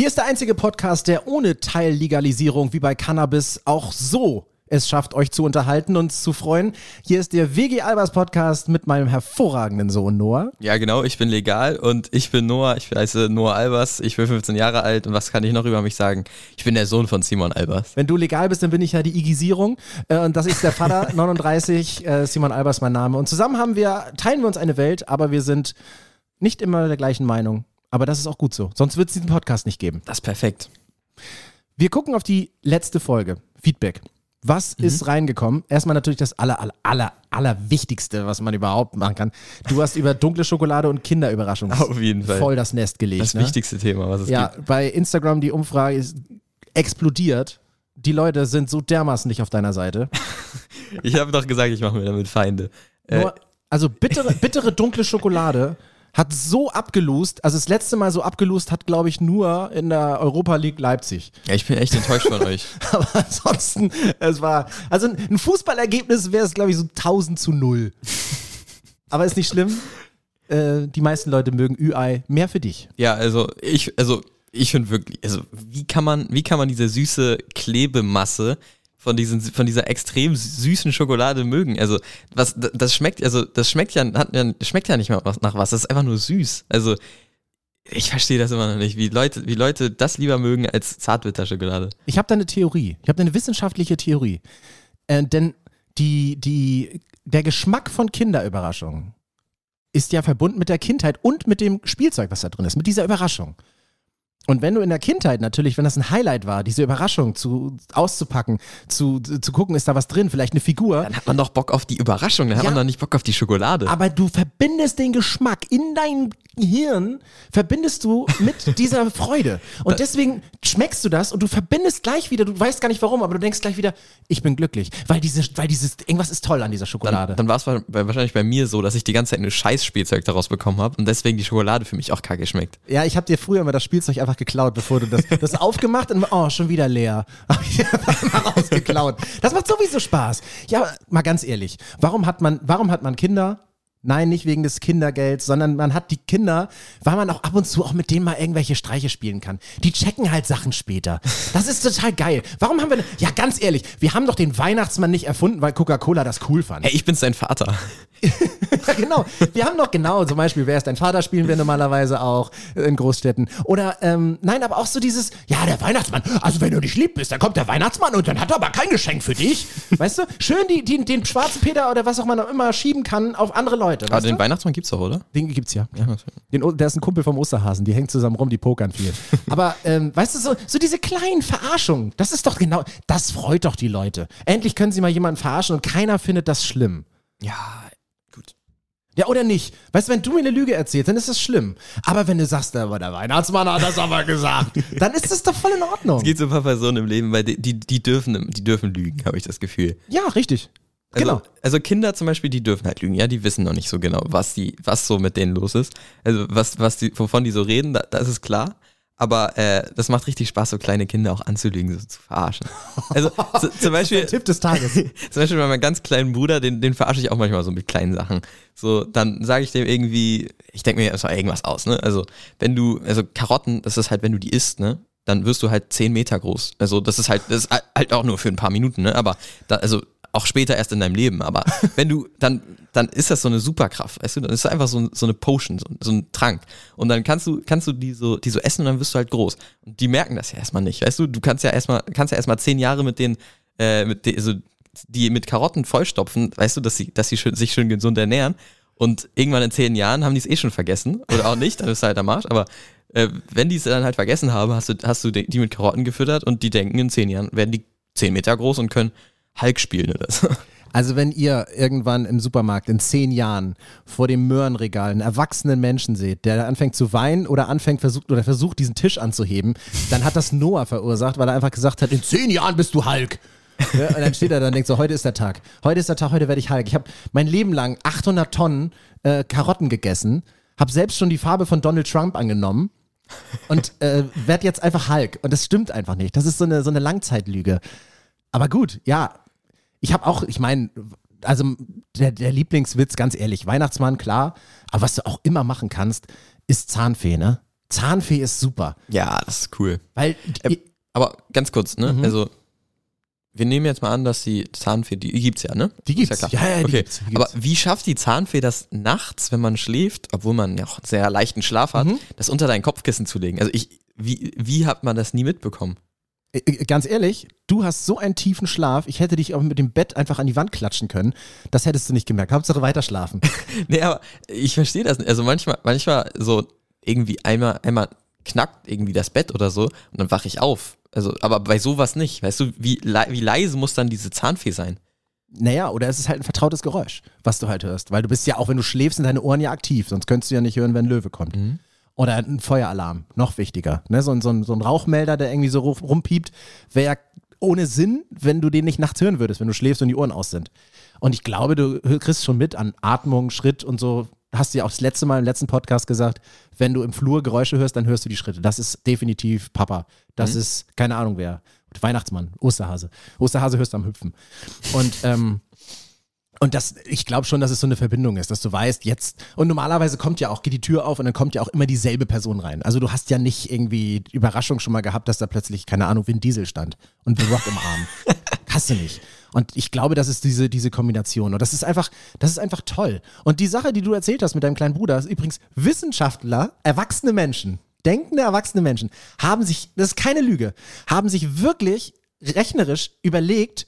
Hier ist der einzige Podcast, der ohne Teillegalisierung wie bei Cannabis auch so es schafft, euch zu unterhalten und zu freuen. Hier ist der WG Albers Podcast mit meinem hervorragenden Sohn Noah. Ja, genau, ich bin legal und ich bin Noah. Ich heiße Noah Albers. Ich bin 15 Jahre alt und was kann ich noch über mich sagen? Ich bin der Sohn von Simon Albers. Wenn du legal bist, dann bin ich ja die Igisierung. Äh, und das ist der Vater, 39, äh, Simon Albers mein Name. Und zusammen haben wir, teilen wir uns eine Welt, aber wir sind nicht immer der gleichen Meinung. Aber das ist auch gut so. Sonst wird es diesen Podcast nicht geben. Das ist perfekt. Wir gucken auf die letzte Folge. Feedback. Was mhm. ist reingekommen? Erstmal natürlich das aller, aller, aller, aller Wichtigste, was man überhaupt machen kann. Du hast über dunkle Schokolade und Kinderüberraschung Auf jeden Fall. voll das Nest gelegt. Das ne? wichtigste Thema, was es Ja, gibt. bei Instagram die Umfrage ist explodiert. Die Leute sind so dermaßen nicht auf deiner Seite. Ich habe doch gesagt, ich mache mir damit Feinde. Äh, Nur, also bittere, bittere dunkle Schokolade hat so abgelost, also das letzte Mal so abgelost hat, glaube ich, nur in der Europa League Leipzig. ja, ich bin echt enttäuscht von euch. Aber ansonsten, es war, also ein Fußballergebnis wäre es, glaube ich, so 1000 zu 0. Aber ist nicht schlimm. Äh, die meisten Leute mögen Ü-Ei. Mehr für dich. Ja, also ich, also ich finde wirklich, also wie kann man, wie kann man diese süße Klebemasse von diesen, von dieser extrem süßen Schokolade mögen? Also was, das schmeckt, also das schmeckt ja, hat, schmeckt ja nicht mal nach was. Das ist einfach nur süß. Also ich verstehe das immer noch nicht, wie Leute, wie Leute das lieber mögen als Zartbitterschokolade. Ich habe da eine Theorie. Ich habe da eine wissenschaftliche Theorie. Äh, denn die, die, der Geschmack von Kinderüberraschungen ist ja verbunden mit der Kindheit und mit dem Spielzeug, was da drin ist, mit dieser Überraschung. Und wenn du in der Kindheit natürlich, wenn das ein Highlight war, diese Überraschung zu, auszupacken, zu, zu gucken, ist da was drin, vielleicht eine Figur, Dann hat man doch Bock auf die Überraschung, dann hat Ja. man doch nicht Bock auf die Schokolade. aber du verbindest den Geschmack in dein Hirn, verbindest du mit dieser Freude. Und deswegen schmeckst du das und du verbindest gleich wieder, du weißt gar nicht warum, aber du denkst gleich wieder, ich bin glücklich, weil diese, weil dieses, irgendwas ist toll an dieser Schokolade. Dann, dann war es wahrscheinlich bei mir so, dass ich die ganze Zeit nur Scheißspielzeug daraus bekommen habe und deswegen die Schokolade für mich auch kacke schmeckt. ja, ich habe dir früher mal das Spielzeug einfach geklaut, bevor du das, das aufgemacht und oh, schon wieder leer. Hab ich einfach mal rausgeklaut. Das macht sowieso Spaß. Ja, mal ganz ehrlich, warum hat man, warum hat man Kinder? Nein, nicht wegen des Kindergelds, sondern man hat die Kinder, weil man auch ab und zu auch mit denen mal irgendwelche Streiche spielen kann. Die checken halt Sachen später. Das ist total geil. Warum haben wir, ja ganz ehrlich, wir haben doch den Weihnachtsmann nicht erfunden, weil Coca-Cola das cool fand. Ey, ich bin's dein Vater. Genau. Wir haben doch genau, zum Beispiel, wer ist dein Vater, spielen wir normalerweise auch in Großstädten. Oder, ähm, nein, aber auch so dieses, ja, der Weihnachtsmann, also wenn du nicht lieb bist, dann kommt der Weihnachtsmann und dann hat er aber kein Geschenk für dich. Weißt du? Schön die, die, den schwarzen Peter oder was auch man auch immer schieben kann auf andere Leute. Aber Weißt den du? Weihnachtsmann gibt's doch, oder? Den gibt's ja. Den, O- der ist ein Kumpel vom Osterhasen, die hängen zusammen rum, die pokern viel. Aber, ähm, weißt du, so, so diese kleinen Verarschungen, das ist doch genau, das freut doch die Leute. Endlich können sie mal jemanden verarschen und keiner findet das schlimm. Ja, gut. Ja, oder nicht? Weißt du, wenn du mir eine Lüge erzählst, dann ist das schlimm. Aber wenn du sagst, aber der Weihnachtsmann hat das aber gesagt, dann ist das doch voll in Ordnung. Es gibt so ein paar Personen im Leben, weil die, die, die dürfen, die dürfen lügen, habe ich das Gefühl. Ja, richtig. Also, Genau. Also Kinder zum Beispiel, die dürfen halt lügen, ja, die wissen noch nicht so genau, was die, was so mit denen los ist. Also was, was die, wovon die so reden, da, das ist klar. Aber äh, das macht richtig Spaß, so kleine Kinder auch anzulügen, so zu verarschen. Also so, zum Beispiel, Tipp des Tages. zum Beispiel bei meinem ganz kleinen Bruder, den, den verarsche ich auch manchmal so mit kleinen Sachen. So, dann sage ich dem irgendwie, ich denke mir erstmal irgendwas aus, ne? Also, wenn du, also Karotten, das ist halt, wenn du die isst, ne? Dann wirst du halt 10 Meter groß. Also, das ist halt, das ist halt auch nur für ein paar Minuten, ne? Aber da, also auch später erst in deinem Leben. Aber wenn du, dann, dann ist das so eine Superkraft, weißt du? Dann ist das einfach so, so eine Potion, so, so ein Trank. Und dann kannst du, kannst du die so, die so essen und dann wirst du halt groß. Und die merken das ja erstmal nicht, weißt du? Du kannst ja erstmal, kannst ja erstmal zehn Jahre mit den, äh, mit den, also die mit Karotten vollstopfen, weißt du, dass sie, dass sie schön, sich schön gesund ernähren. Und irgendwann in zehn Jahren haben die es eh schon vergessen. Oder auch nicht, dann ist halt am Arsch. Aber äh, wenn die es dann halt vergessen haben, hast du, hast du die mit Karotten gefüttert und die denken, in zehn Jahren werden die zehn Meter groß und können Hulk spielen oder so. Also wenn ihr irgendwann im Supermarkt in zehn Jahren vor dem Möhrenregal einen erwachsenen Menschen seht, der anfängt zu weinen oder anfängt versucht oder versucht diesen Tisch anzuheben, dann hat das Noah verursacht, weil er einfach gesagt hat, in zehn Jahren bist du Hulk. Ja, und dann steht er da und denkt so, heute ist der Tag. Heute ist der Tag, heute werde ich Hulk. Ich habe mein Leben lang 800 Tonnen äh, Karotten gegessen, habe selbst schon die Farbe von Donald Trump angenommen und äh, werde jetzt einfach Hulk. Und das stimmt einfach nicht. Das ist so eine, so eine Langzeitlüge. Aber gut, ja. Ich habe auch, ich meine, also der, der Lieblingswitz, ganz ehrlich, Weihnachtsmann, klar. Aber was du auch immer machen kannst, ist Zahnfee, ne? Zahnfee ist super. Ja, das ist cool. Weil, Ähm, Aber ganz kurz, ne? Mhm. Also, wir nehmen jetzt mal an, dass die Zahnfee, die, die gibt's ja, ne? Die gibt's. Ja, klar. Ja, ja, die okay. gibt's, die Aber gibt's. wie schafft die Zahnfee das nachts, wenn man schläft, obwohl man ja auch sehr leichten Schlaf hat, Mhm. das unter dein Kopfkissen zu legen? Also ich, wie, wie hat man das nie mitbekommen? Äh, ganz ehrlich, du hast so einen tiefen Schlaf, ich hätte dich auch mit dem Bett einfach an die Wand klatschen können. Das hättest du nicht gemerkt. Hauptsache weiter schlafen. Nee, aber ich verstehe das nicht. Also manchmal, manchmal so irgendwie einmal, einmal knackt irgendwie das Bett oder so und dann wache ich auf. Also, aber bei sowas nicht. Weißt du, wie, le wie leise muss dann diese Zahnfee sein? Naja, oder es ist halt ein vertrautes Geräusch, was du halt hörst. Weil du bist ja, auch wenn du schläfst, sind deine Ohren ja aktiv, sonst könntest du ja nicht hören, wenn ein Löwe kommt. Oder ein Feueralarm, noch wichtiger. Ne? So, ein- so, so ein Rauchmelder, der irgendwie so ru- rumpiept, wäre ja ohne Sinn, wenn du den nicht nachts hören würdest, wenn du schläfst und die Ohren aus sind. Und ich glaube, du kriegst schon mit an Atmung, Schritt und so. Hast du ja auch das letzte Mal im letzten Podcast gesagt, wenn du im Flur Geräusche hörst, dann hörst du die Schritte. Das ist definitiv Papa. Das ist keine Ahnung wer. Weihnachtsmann, Osterhase. Osterhase hörst du am Hüpfen. Und ähm, und das, ich glaube schon, dass es so eine Verbindung ist, dass du weißt, jetzt, und normalerweise kommt ja auch, geht die Tür auf und dann kommt ja auch immer dieselbe Person rein. Also du hast ja nicht irgendwie die Überraschung schon mal gehabt, dass da plötzlich, keine Ahnung, Vin Diesel stand und The Rock im Arm. Hast du nicht. Und ich glaube, das ist diese, diese Kombination. Und das ist einfach, das ist einfach toll. Und die Sache, die du erzählt hast mit deinem kleinen Bruder, ist übrigens Wissenschaftler, erwachsene Menschen, denkende erwachsene Menschen, haben sich, das ist keine Lüge, haben sich wirklich rechnerisch überlegt,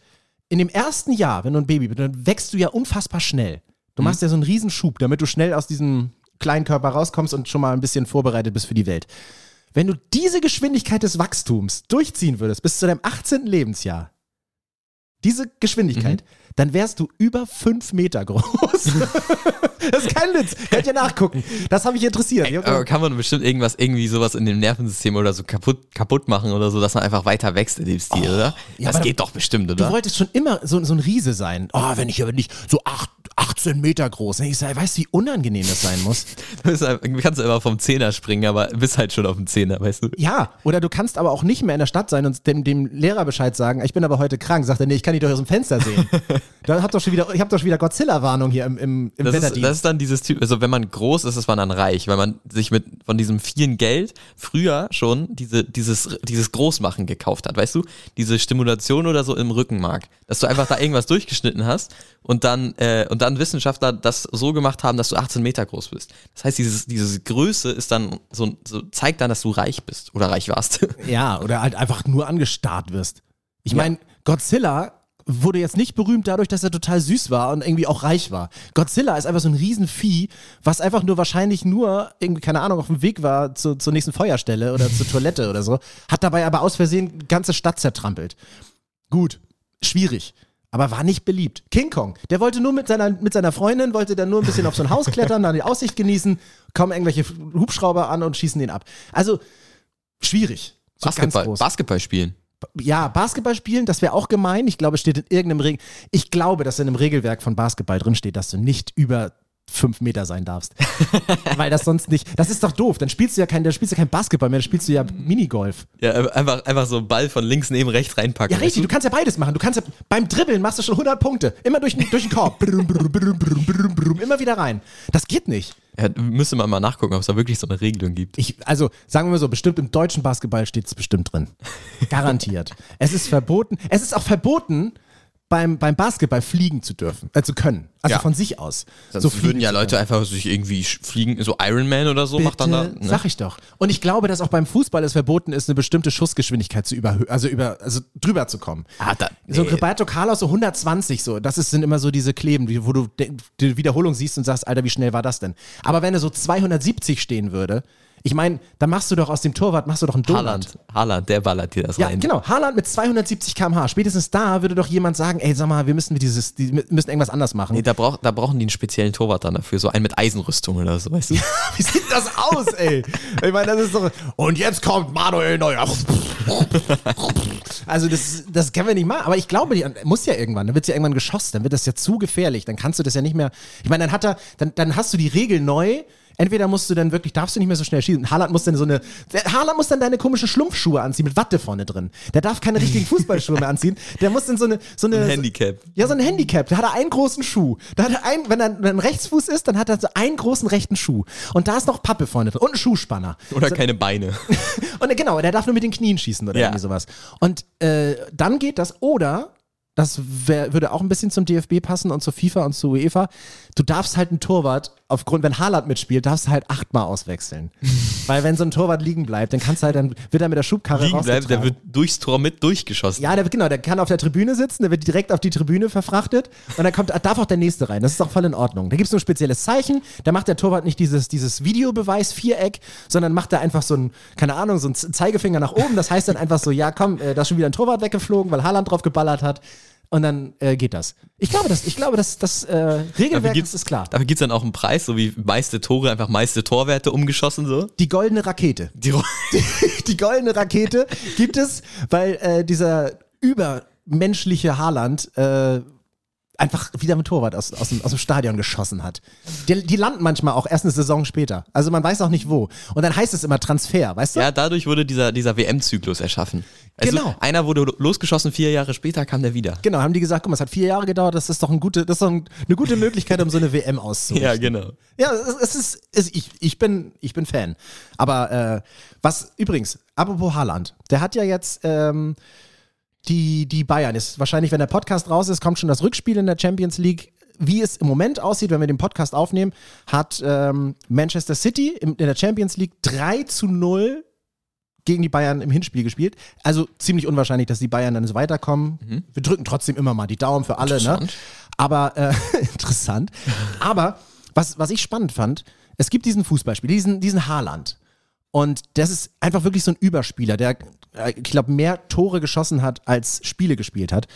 in dem ersten Jahr, wenn du ein Baby bist, dann wächst du ja unfassbar schnell. Du machst ja so einen Riesenschub, damit du schnell aus diesem kleinen Körper rauskommst und schon mal ein bisschen vorbereitet bist für die Welt. Wenn du diese Geschwindigkeit des Wachstums durchziehen würdest bis zu deinem 18. Lebensjahr, diese Geschwindigkeit, dann wärst du über fünf Meter groß. das ist kein Witz. Könnt ihr nachgucken. Das habe ich interessiert. Ich hab Aber kann man bestimmt irgendwas, irgendwie sowas in dem Nervensystem oder so kaputt, kaputt machen oder so, dass man einfach weiter wächst in dem Stil, oder? ja, das geht doch bestimmt, Du oder? wolltest schon immer so, so ein Riese sein. Oh, wenn ich aber nicht so acht, 18 Meter groß. Ich sag, weißt du, wie unangenehm das sein muss? Du bist du kannst einfach vom Zehner springen, aber bist halt schon auf dem Zehner, weißt du? Ja, oder du kannst aber auch nicht mehr in der Stadt sein und dem, dem Lehrer Bescheid sagen, ich bin aber heute krank. Sagt er, nee, ich kann dich doch aus dem Fenster sehen. da habt doch schon wieder, ich habe doch schon wieder Godzilla-Warnung hier im, im, im Das ist, das ist dann dieses Typ, also wenn man groß ist, ist man dann reich, weil man sich mit von diesem vielen Geld früher schon diese, dieses, dieses Großmachen gekauft hat, weißt du? Diese Stimulation oder so im Rückenmark. Dass du einfach da irgendwas durchgeschnitten hast und dann, äh, und dann Wissenschaftler das so gemacht haben, dass du 18 Meter groß bist. Das heißt, dieses, diese Größe ist dann so, so, zeigt dann, dass du reich bist oder reich warst. ja, oder halt einfach nur angestarrt wirst. Ich meine, Godzilla wurde jetzt nicht berühmt dadurch, dass er total süß war und irgendwie auch reich war. Godzilla ist einfach so ein Riesenvieh, was einfach nur wahrscheinlich nur irgendwie, keine Ahnung, auf dem Weg war zu, zur nächsten Feuerstelle oder zur Toilette oder so, hat dabei aber aus Versehen die ganze Stadt zertrampelt. Gut, schwierig. Aber war nicht beliebt. King Kong, der wollte nur mit seiner, mit seiner Freundin, wollte dann nur ein bisschen auf so ein Haus klettern, dann die Aussicht genießen, kommen irgendwelche Hubschrauber an und schießen den ab. Also, schwierig. So Basketball, Basketball spielen. ja, Basketball spielen, das wäre auch gemein. Ich glaube, es steht in irgendeinem Regel. Ich glaube, dass in einem Regelwerk von Basketball drin steht, dass du nicht über fünf Meter sein darfst. Weil das sonst nicht. Das ist doch doof. Dann spielst du ja kein, dann spielst du kein Basketball mehr, dann spielst du ja Minigolf. Ja, einfach, einfach so einen Ball von links neben rechts reinpacken. Ja, richtig, du kannst ja beides machen. Du kannst ja beim Dribbeln machst du schon 100 Punkte. Immer durch, den- durch den Korb. Brum, brum, brum, immer wieder rein. Das geht nicht. Ja, müsste man mal nachgucken, ob es da wirklich so eine Regelung gibt. Ich, also, sagen wir mal so, bestimmt im deutschen Basketball steht es bestimmt drin. Garantiert. es ist verboten. Es ist auch verboten, beim, beim Basketball fliegen zu dürfen, äh, zu können. Also Ja. von sich aus. Sonst so würden ja Leute einfach sich irgendwie fliegen, so Iron Man oder so macht dann da. Bitte, Ne? Sag ich doch. Und ich glaube, dass auch beim Fußball es verboten ist, eine bestimmte Schussgeschwindigkeit zu überhöhen, also über, also drüber zu kommen. Ah, da, So nee. Roberto Carlos so 120 so, das ist, sind immer so diese Kleben, wo du die Wiederholung siehst und sagst, Alter, wie schnell war das denn? Aber wenn er so 270 stehen würde, ich meine, dann machst du doch aus dem Torwart, machst du doch einen Donut. Haaland, Haaland, der ballert dir das Ja, rein. genau. Haaland mit 270 km/h. Spätestens da würde doch jemand sagen, ey, sag mal, wir müssen dieses, die müssen irgendwas anders machen. Nee, da, brauch, da brauchen die einen speziellen Torwart dann dafür, so einen mit Eisenrüstung oder so, weißt du? Wie sieht das aus, ey? Ich meine, das ist doch. Und jetzt kommt Manuel Neuer. Also, das, das können wir nicht machen. Aber ich glaube, die muss ja irgendwann. Dann wird ja irgendwann geschossen. Dann wird das ja zu gefährlich. Dann kannst du das ja nicht mehr. Ich meine, dann hat er, dann, dann hast du die Regel neu Entweder musst du dann wirklich, darfst du nicht mehr so schnell schießen. Haaland muss dann so eine, Haaland muss dann deine komischen Schlumpfschuhe anziehen mit Watte vorne drin. Der darf keine richtigen Fußballschuhe mehr anziehen. Der muss dann so eine, so eine. Ein Handicap. Ja, so ein Handicap. Da hat er einen großen Schuh. Da hat er einen, wenn er ein Rechtsfuß ist, dann hat er so einen großen rechten Schuh. Und da ist noch Pappe vorne drin und ein Schuhspanner. Oder so, keine Beine. und genau, der darf nur mit den Knien schießen oder ja. irgendwie sowas. Und äh, dann geht das. Oder das wär, würde auch ein bisschen zum DFB passen und zur FIFA und zur UEFA. Du darfst halt einen Torwart, aufgrund, wenn Haaland mitspielt, darfst du halt achtmal auswechseln. Weil wenn so ein Torwart liegen bleibt, dann kannst du halt, dann wird er mit der Schubkarre liegen bleibt, der wird durchs Tor mit durchgeschossen. Ja, der, genau, der kann auf der Tribüne sitzen, der wird direkt auf die Tribüne verfrachtet und dann kommt, darf auch der nächste rein. Das ist auch voll in Ordnung. Da gibt es nur ein spezielles Zeichen, da macht der Torwart nicht dieses, dieses Videobeweis-Viereck, sondern macht da einfach so ein, keine Ahnung, so ein Zeigefinger nach oben. Das heißt dann einfach so, ja komm, äh, da ist schon wieder ein Torwart weggeflogen, weil Haaland drauf geballert hat und dann äh, geht das. Ich glaube, das, ich glaube, das, das äh, Regelwerk das ist klar. Dafür gibt es dann auch einen Preis, so wie meiste Tore, einfach meiste Torwerte umgeschossen so. Die goldene Rakete. Die, die, die goldene Rakete gibt es, weil äh, dieser übermenschliche Haaland äh, einfach wieder mit Torwart aus, aus, dem, aus dem Stadion geschossen hat. Die, die, landen manchmal auch erst eine Saison später. Also man weiß auch nicht wo. Und dann heißt es immer Transfer, weißt du? Ja, dadurch wurde dieser, dieser WM-Zyklus erschaffen. Also genau. Einer wurde losgeschossen, vier Jahre später kam der wieder. Genau, haben die gesagt, guck mal, es hat vier Jahre gedauert, das ist doch, ein gute, das ist doch eine gute Möglichkeit, um so eine WM auszurufen. ja, genau. Ja, es, ist, es, ich, ich, bin, ich bin Fan. Aber äh, was übrigens, apropos Haaland, der hat ja jetzt ähm, die, die Bayern. Ist wahrscheinlich, wenn der Podcast raus ist, kommt schon das Rückspiel in der Champions League. Wie es im Moment aussieht, wenn wir den Podcast aufnehmen, hat ähm, Manchester City in, der Champions League 3 zu 0 gegen die Bayern im Hinspiel gespielt. Also ziemlich unwahrscheinlich, dass die Bayern dann so weiterkommen. Mhm. Wir drücken trotzdem immer mal die Daumen für alle. Ne? Aber äh, interessant. Aber was, was ich spannend fand, es gibt diesen Fußballspiel, diesen, diesen Haaland. Und das ist einfach wirklich so ein Überspieler, der, ich glaube, mehr Tore geschossen hat, als Spiele gespielt hat.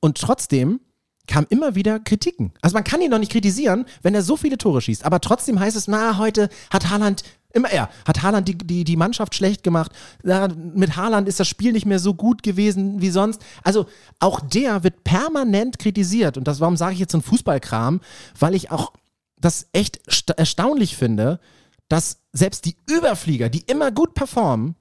Und trotzdem kam immer wieder Kritiken. Also man kann ihn noch nicht kritisieren, wenn er so viele Tore schießt. Aber trotzdem heißt es, na, heute hat Haaland, immer er, hat Haaland die, die, die Mannschaft schlecht gemacht. Ja, mit Haaland ist das Spiel nicht mehr so gut gewesen wie sonst. Also auch der wird permanent kritisiert. Und das, warum sage ich jetzt so ein Fußballkram? Weil ich auch das echt erstaunlich finde, dass selbst die Überflieger, die immer gut performen,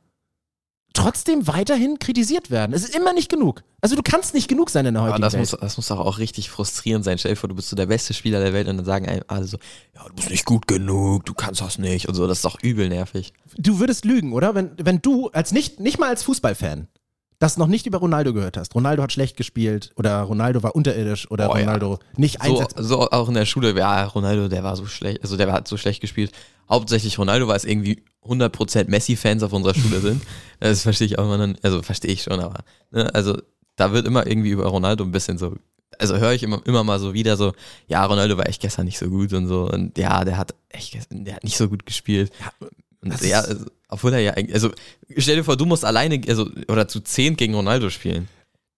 trotzdem weiterhin kritisiert werden. Es ist immer nicht genug. Also du kannst nicht genug sein in der heutigen das Welt. Muss, das muss doch auch richtig frustrierend sein. Stell dir vor, du bist so der beste Spieler der Welt und dann sagen alle so, ja, du bist nicht gut genug, du kannst das nicht und so. Das ist doch übel nervig. Du würdest lügen, oder? Wenn, wenn du als nicht, nicht mal als Fußballfan das noch nicht über Ronaldo gehört hast. Ronaldo hat schlecht gespielt oder Ronaldo war unterirdisch oder oh, Ronaldo ja. nicht einsetzbar. So, so, auch in der Schule, ja, Ronaldo, der war so schlecht, also der hat so schlecht gespielt. Hauptsächlich Ronaldo, weil es irgendwie 100% Messi-Fans auf unserer Schule sind. Das verstehe ich auch immer dann, also verstehe ich schon, aber, ne, also da wird immer irgendwie über Ronaldo ein bisschen so, also höre ich immer, immer mal so wieder so, ja, Ronaldo war echt gestern nicht so gut und so und ja, der hat echt, der hat nicht so gut gespielt. Ja, und ja, also, obwohl er ja eigentlich, also stell dir vor, du musst alleine, also, oder zu zehn gegen Ronaldo spielen.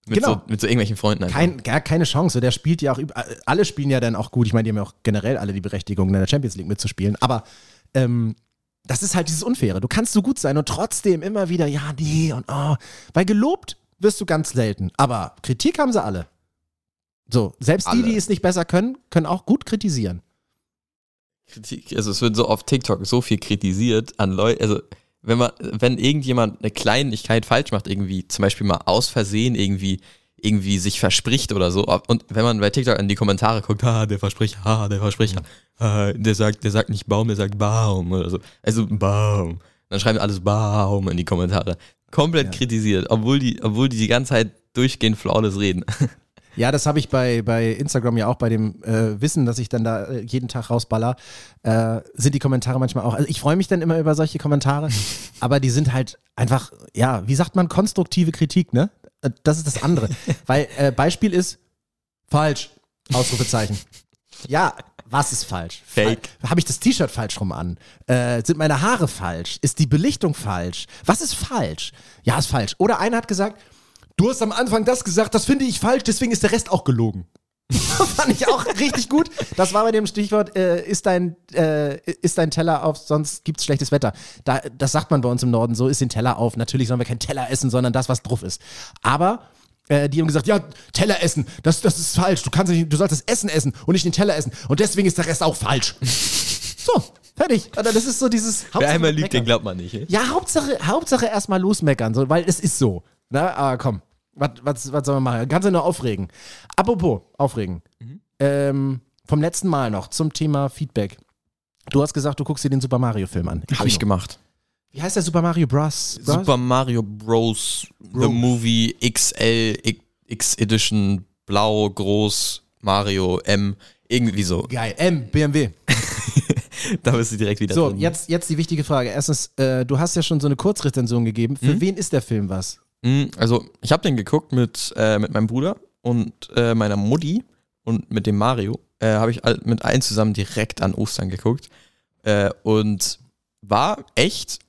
Mit, genau. so, mit so irgendwelchen Freunden. Kein, gar keine Chance. Der spielt ja auch, alle spielen ja dann auch gut. Ich meine, die haben ja auch generell alle die Berechtigung, in der Champions League mitzuspielen. Aber ähm, das ist halt dieses Unfaire. Du kannst so gut sein und trotzdem immer wieder, ja, nee und oh. Weil gelobt wirst du ganz selten. Aber Kritik haben sie alle. So, selbst alle. die, die es nicht besser können, können auch gut kritisieren. Kritik, also es wird so auf TikTok so viel kritisiert an Leute, also wenn man, wenn irgendjemand eine Kleinigkeit falsch macht, irgendwie zum Beispiel mal aus Versehen irgendwie irgendwie sich verspricht oder so. Und wenn man bei TikTok in die Kommentare guckt, ah, der verspricht, ah, der verspricht, ah, der sagt, der sagt nicht Baum, der sagt Baum oder so. Also Baum. Dann schreiben alles Baum in die Kommentare. Komplett ja. kritisiert, obwohl die, obwohl die die ganze Zeit durchgehend flawless reden. Ja, das habe ich bei, bei Instagram ja auch bei dem äh, Wissen, dass ich dann da äh, jeden Tag rausballer, äh, sind die Kommentare manchmal auch. Also ich freue mich dann immer über solche Kommentare, aber die sind halt einfach, ja, wie sagt man, konstruktive Kritik, ne? Äh, das ist das andere. Weil äh, Beispiel ist falsch, Ausrufezeichen. Ja, was ist falsch? Fake. Habe ich das T-Shirt falsch rum an? Äh, sind meine Haare falsch? Ist die Belichtung falsch? Was ist falsch? Ja, ist falsch. Oder einer hat gesagt, du hast am Anfang das gesagt, das finde ich falsch, deswegen ist der Rest auch gelogen. fand ich auch richtig gut. Das war bei dem Stichwort, äh, ist, dein, äh, ist dein Teller auf, sonst gibt es schlechtes Wetter. Da, das sagt man bei uns im Norden so, ist den Teller auf. Natürlich sollen wir keinen Teller essen, sondern das, was drauf ist. Aber äh, die haben gesagt, ja, Teller essen, das, das ist falsch. Du, kannst nicht, du sollst das Essen essen und nicht den Teller essen. Und deswegen ist der Rest auch falsch. So, Fertig. Oder das ist so dieses Wer einmal lügt, den glaubt man nicht. ey. Ja, Hauptsache, Hauptsache erstmal losmeckern, so, weil es ist so. Na, aber komm, was, was, was soll man machen? Kannst du nur aufregen. Apropos, aufregen. Mhm. Ähm, vom letzten Mal noch zum Thema Feedback. Du hast gesagt, du guckst dir den Super Mario Film an. Habe ich gemacht. Wie heißt der Super Mario Bros? Bros? Super Mario Bros. Bros. The Movie XL X, Edition Blau groß Mario M irgendwie so. Geil. M, BMW. Da bist du direkt wieder So, drin. jetzt, jetzt die wichtige Frage. Erstens, äh, du hast ja schon so eine Kurzrezension gegeben. Für wen ist der Film was? Mm, Also, ich habe den geguckt mit, äh, mit meinem Bruder und äh, meiner Mutti und mit dem Mario. Äh, habe ich mit allen zusammen direkt an Ostern geguckt. Äh, und war echt,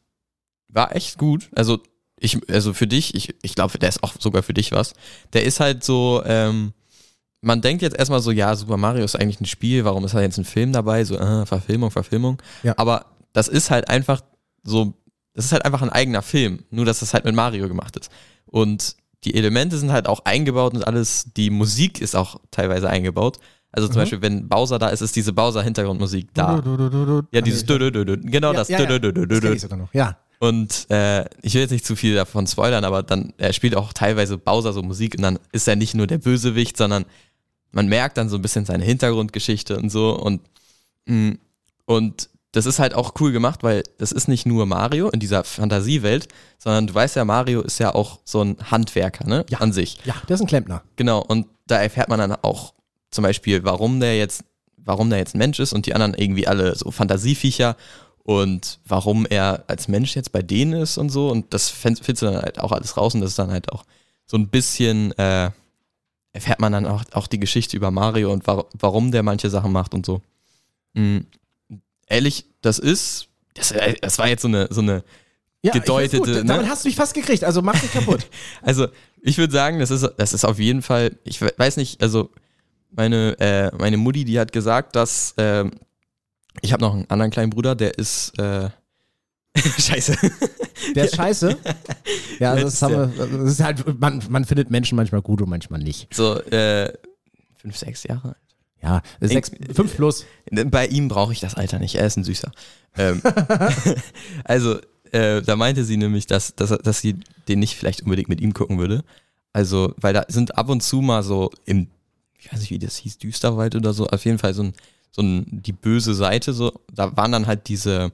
war echt gut. Also, ich, also für dich, ich, ich glaube, der ist auch sogar für dich was. Der ist halt so, ähm, man denkt jetzt erstmal so, ja, Super Mario ist eigentlich ein Spiel, warum ist da jetzt ein Film dabei? So, äh, Verfilmung, Verfilmung. Ja. Aber das ist halt einfach so, das ist halt einfach ein eigener Film, nur dass das halt mit Mario gemacht ist. Und die Elemente sind halt auch eingebaut und alles, die Musik ist auch teilweise eingebaut. Also zum Mhm. Beispiel, wenn Bowser da ist, ist diese Bowser-Hintergrundmusik da. Du, du, du. Ja, dieses -dü -dü -dü. Genau Ja, das. ja, ja. Das ich sogar noch. Ja. Und äh, ich will jetzt nicht zu viel davon spoilern, aber dann er spielt auch teilweise Bowser so Musik und dann ist er nicht nur der Bösewicht, sondern man merkt dann so ein bisschen seine Hintergrundgeschichte und so und mh, und das ist halt auch cool gemacht, weil das ist nicht nur Mario in dieser Fantasiewelt, sondern du weißt ja, Mario ist ja auch so ein Handwerker, ne? Ja. An sich. Ja, der ist ein Klempner. Genau, und da erfährt man dann auch zum Beispiel, warum der jetzt, warum der jetzt ein Mensch ist und die anderen irgendwie alle so Fantasieviecher und warum er als Mensch jetzt bei denen ist und so. Und das findest du dann halt auch alles raus und das ist dann halt auch so ein bisschen, äh, erfährt man dann auch, auch die Geschichte über Mario und wa warum der manche Sachen macht und so. Mhm. Ehrlich, das ist, das, äh, das war jetzt so eine, so eine Ja, Gedeutete, gut. ne? Damit hast du mich fast gekriegt, also mach dich kaputt. Also, ich würde sagen, das ist, das ist auf jeden Fall, ich we- weiß nicht, also meine, äh, meine Mutti, die hat gesagt, dass ähm, ich habe noch einen anderen kleinen Bruder, der ist äh, Scheiße. Der ist scheiße. Ja, also das, haben wir, das ist halt, man, man findet Menschen manchmal gut und manchmal nicht. So, äh, fünf, sechs Jahre alt. Ja, sechs, fünf plus. Bei ihm brauche ich das Alter nicht, er ist ein Süßer. Ähm, also, äh, da meinte sie nämlich, dass, dass, dass sie den nicht vielleicht unbedingt mit ihm gucken würde. Also, weil da sind ab und zu mal so im, ich weiß nicht, wie das hieß, Düsterwald oder so, auf jeden Fall so ein, so ein, die böse Seite, so, da waren dann halt diese,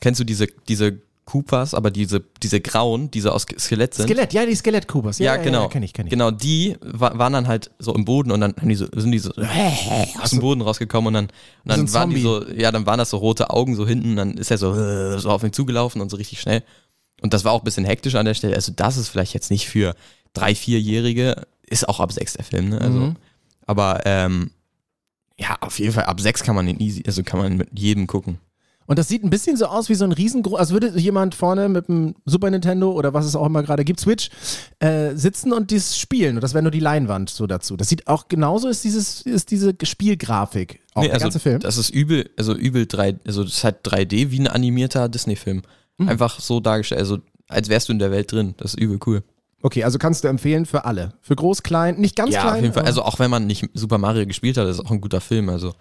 kennst du diese, diese Koopas, aber diese, diese grauen, diese aus Skelett sind. Skelett, ja, die Skelett-Kubas. Ja, genau. Ja, kenn ich, kenn ich. Genau, die wa waren dann halt so im Boden und dann die so, sind die so aus dem Boden rausgekommen und dann, und dann So waren die so, Zombie. ja, dann waren das so rote Augen so hinten, dann ist er so, äh, so auf ihn zugelaufen und so richtig schnell. Und das war auch ein bisschen hektisch an der Stelle. Also, das ist vielleicht jetzt nicht für drei, vierjährige, ist auch ab sechs der Film, ne? Also, Mhm. aber ähm, ja, auf jeden Fall ab sechs kann man den easy, also kann man mit jedem gucken. Und das sieht ein bisschen so aus wie so ein riesengroß, als würde jemand vorne mit dem Super Nintendo oder was es auch immer gerade gibt, Switch, äh, sitzen und dies spielen. Und das wäre nur die Leinwand so dazu. Das sieht auch genauso ist dieses, ist diese Spielgrafik. Auch Nee, der also, ganze Film. Das ist übel, also übel 3, also das ist halt 3D wie ein animierter Disney-Film. Mhm. Einfach so dargestellt, also als wärst du in der Welt drin. Das ist übel cool. Okay, also kannst du empfehlen für alle. Für groß, klein, nicht ganz ja, klein. auf jeden Fall. Also auch wenn man nicht Super Mario gespielt hat, ist auch ein guter Film. Also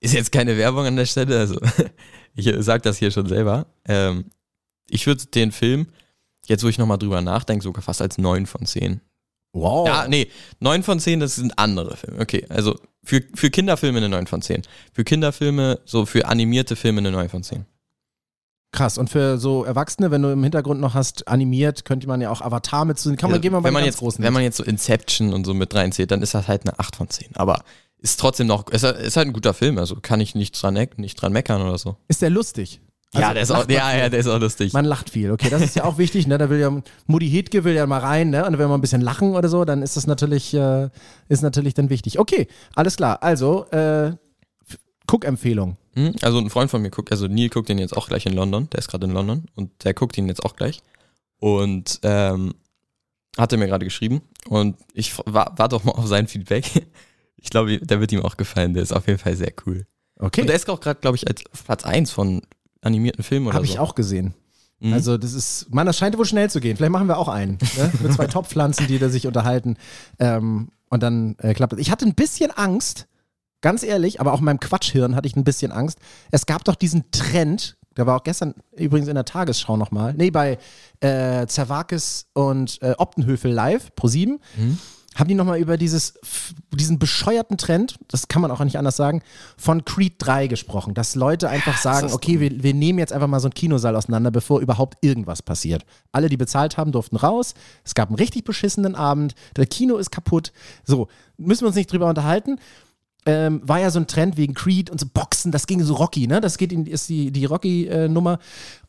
ist jetzt keine Werbung an der Stelle. Also ich sag das hier schon selber. Ähm, ich würde den Film, jetzt wo ich nochmal drüber nachdenke, sogar fast als 9 von 10. wow. Ja, nee, 9 von 10, das sind andere Filme. Okay, also für, für Kinderfilme eine 9 von 10. Für Kinderfilme, so für animierte Filme eine 9 von 10. Krass. Und für so Erwachsene, wenn du im Hintergrund noch hast, animiert, könnte man ja auch Avatar mit zu. Kann man, Ja, gehen wir mal wenn man jetzt, großen. Wenn man jetzt so Inception und so mit reinzählt, dann ist das halt eine 8 von 10. Aber ist trotzdem noch, ist, ist halt ein guter Film, also kann ich nicht dran, nicht dran meckern oder so. ist der lustig? ja, Also der ist auch, ja, ja, der ist auch lustig. Man lacht viel, okay, das ist ja auch wichtig, ne? Da will ja Mutti Hedke will ja mal rein, ne? Und wenn wir ein bisschen lachen oder so, dann ist das natürlich, äh, ist natürlich dann wichtig. Okay, alles klar. Also, äh, Guckempfehlung. Hm? Also ein Freund von mir guckt, also Neil guckt den jetzt auch gleich in London, der ist gerade in London und der guckt ihn jetzt auch gleich. Und ähm, hat er mir gerade geschrieben und ich war, war doch mal auf sein Feedback. Ich glaube, der wird ihm auch gefallen, der ist auf jeden Fall sehr cool. Okay, Und der ist auch gerade, glaube ich, als Platz 1 von animierten Filmen oder habe so. ich auch gesehen. Mhm. Also, das ist, man, das scheint wohl schnell zu gehen. Vielleicht machen wir auch einen, ne? Mit zwei Topfpflanzen, die da sich unterhalten. Ähm, und dann äh, klappt es. Ich hatte ein bisschen Angst, ganz ehrlich, aber auch in meinem Quatschhirn hatte ich ein bisschen Angst. Es gab doch diesen Trend, der war auch gestern übrigens in der Tagesschau nochmal, nee, bei äh, Zervakis und äh, Optenhöfel live, pro 7. Mhm haben die nochmal über dieses, diesen bescheuerten Trend, das kann man auch nicht anders sagen, von Creed 3 gesprochen. Dass Leute einfach sagen, okay, wir, wir nehmen jetzt einfach mal so einen Kinosaal auseinander, bevor überhaupt irgendwas passiert. Alle, die bezahlt haben, durften raus. Es gab einen richtig beschissenen Abend. Der Kino ist kaputt. So, müssen wir uns nicht drüber unterhalten ähm, war ja so ein Trend wegen Creed und so Boxen, das ging so Rocky, ne? Das geht in, ist die, die Rocky-Nummer.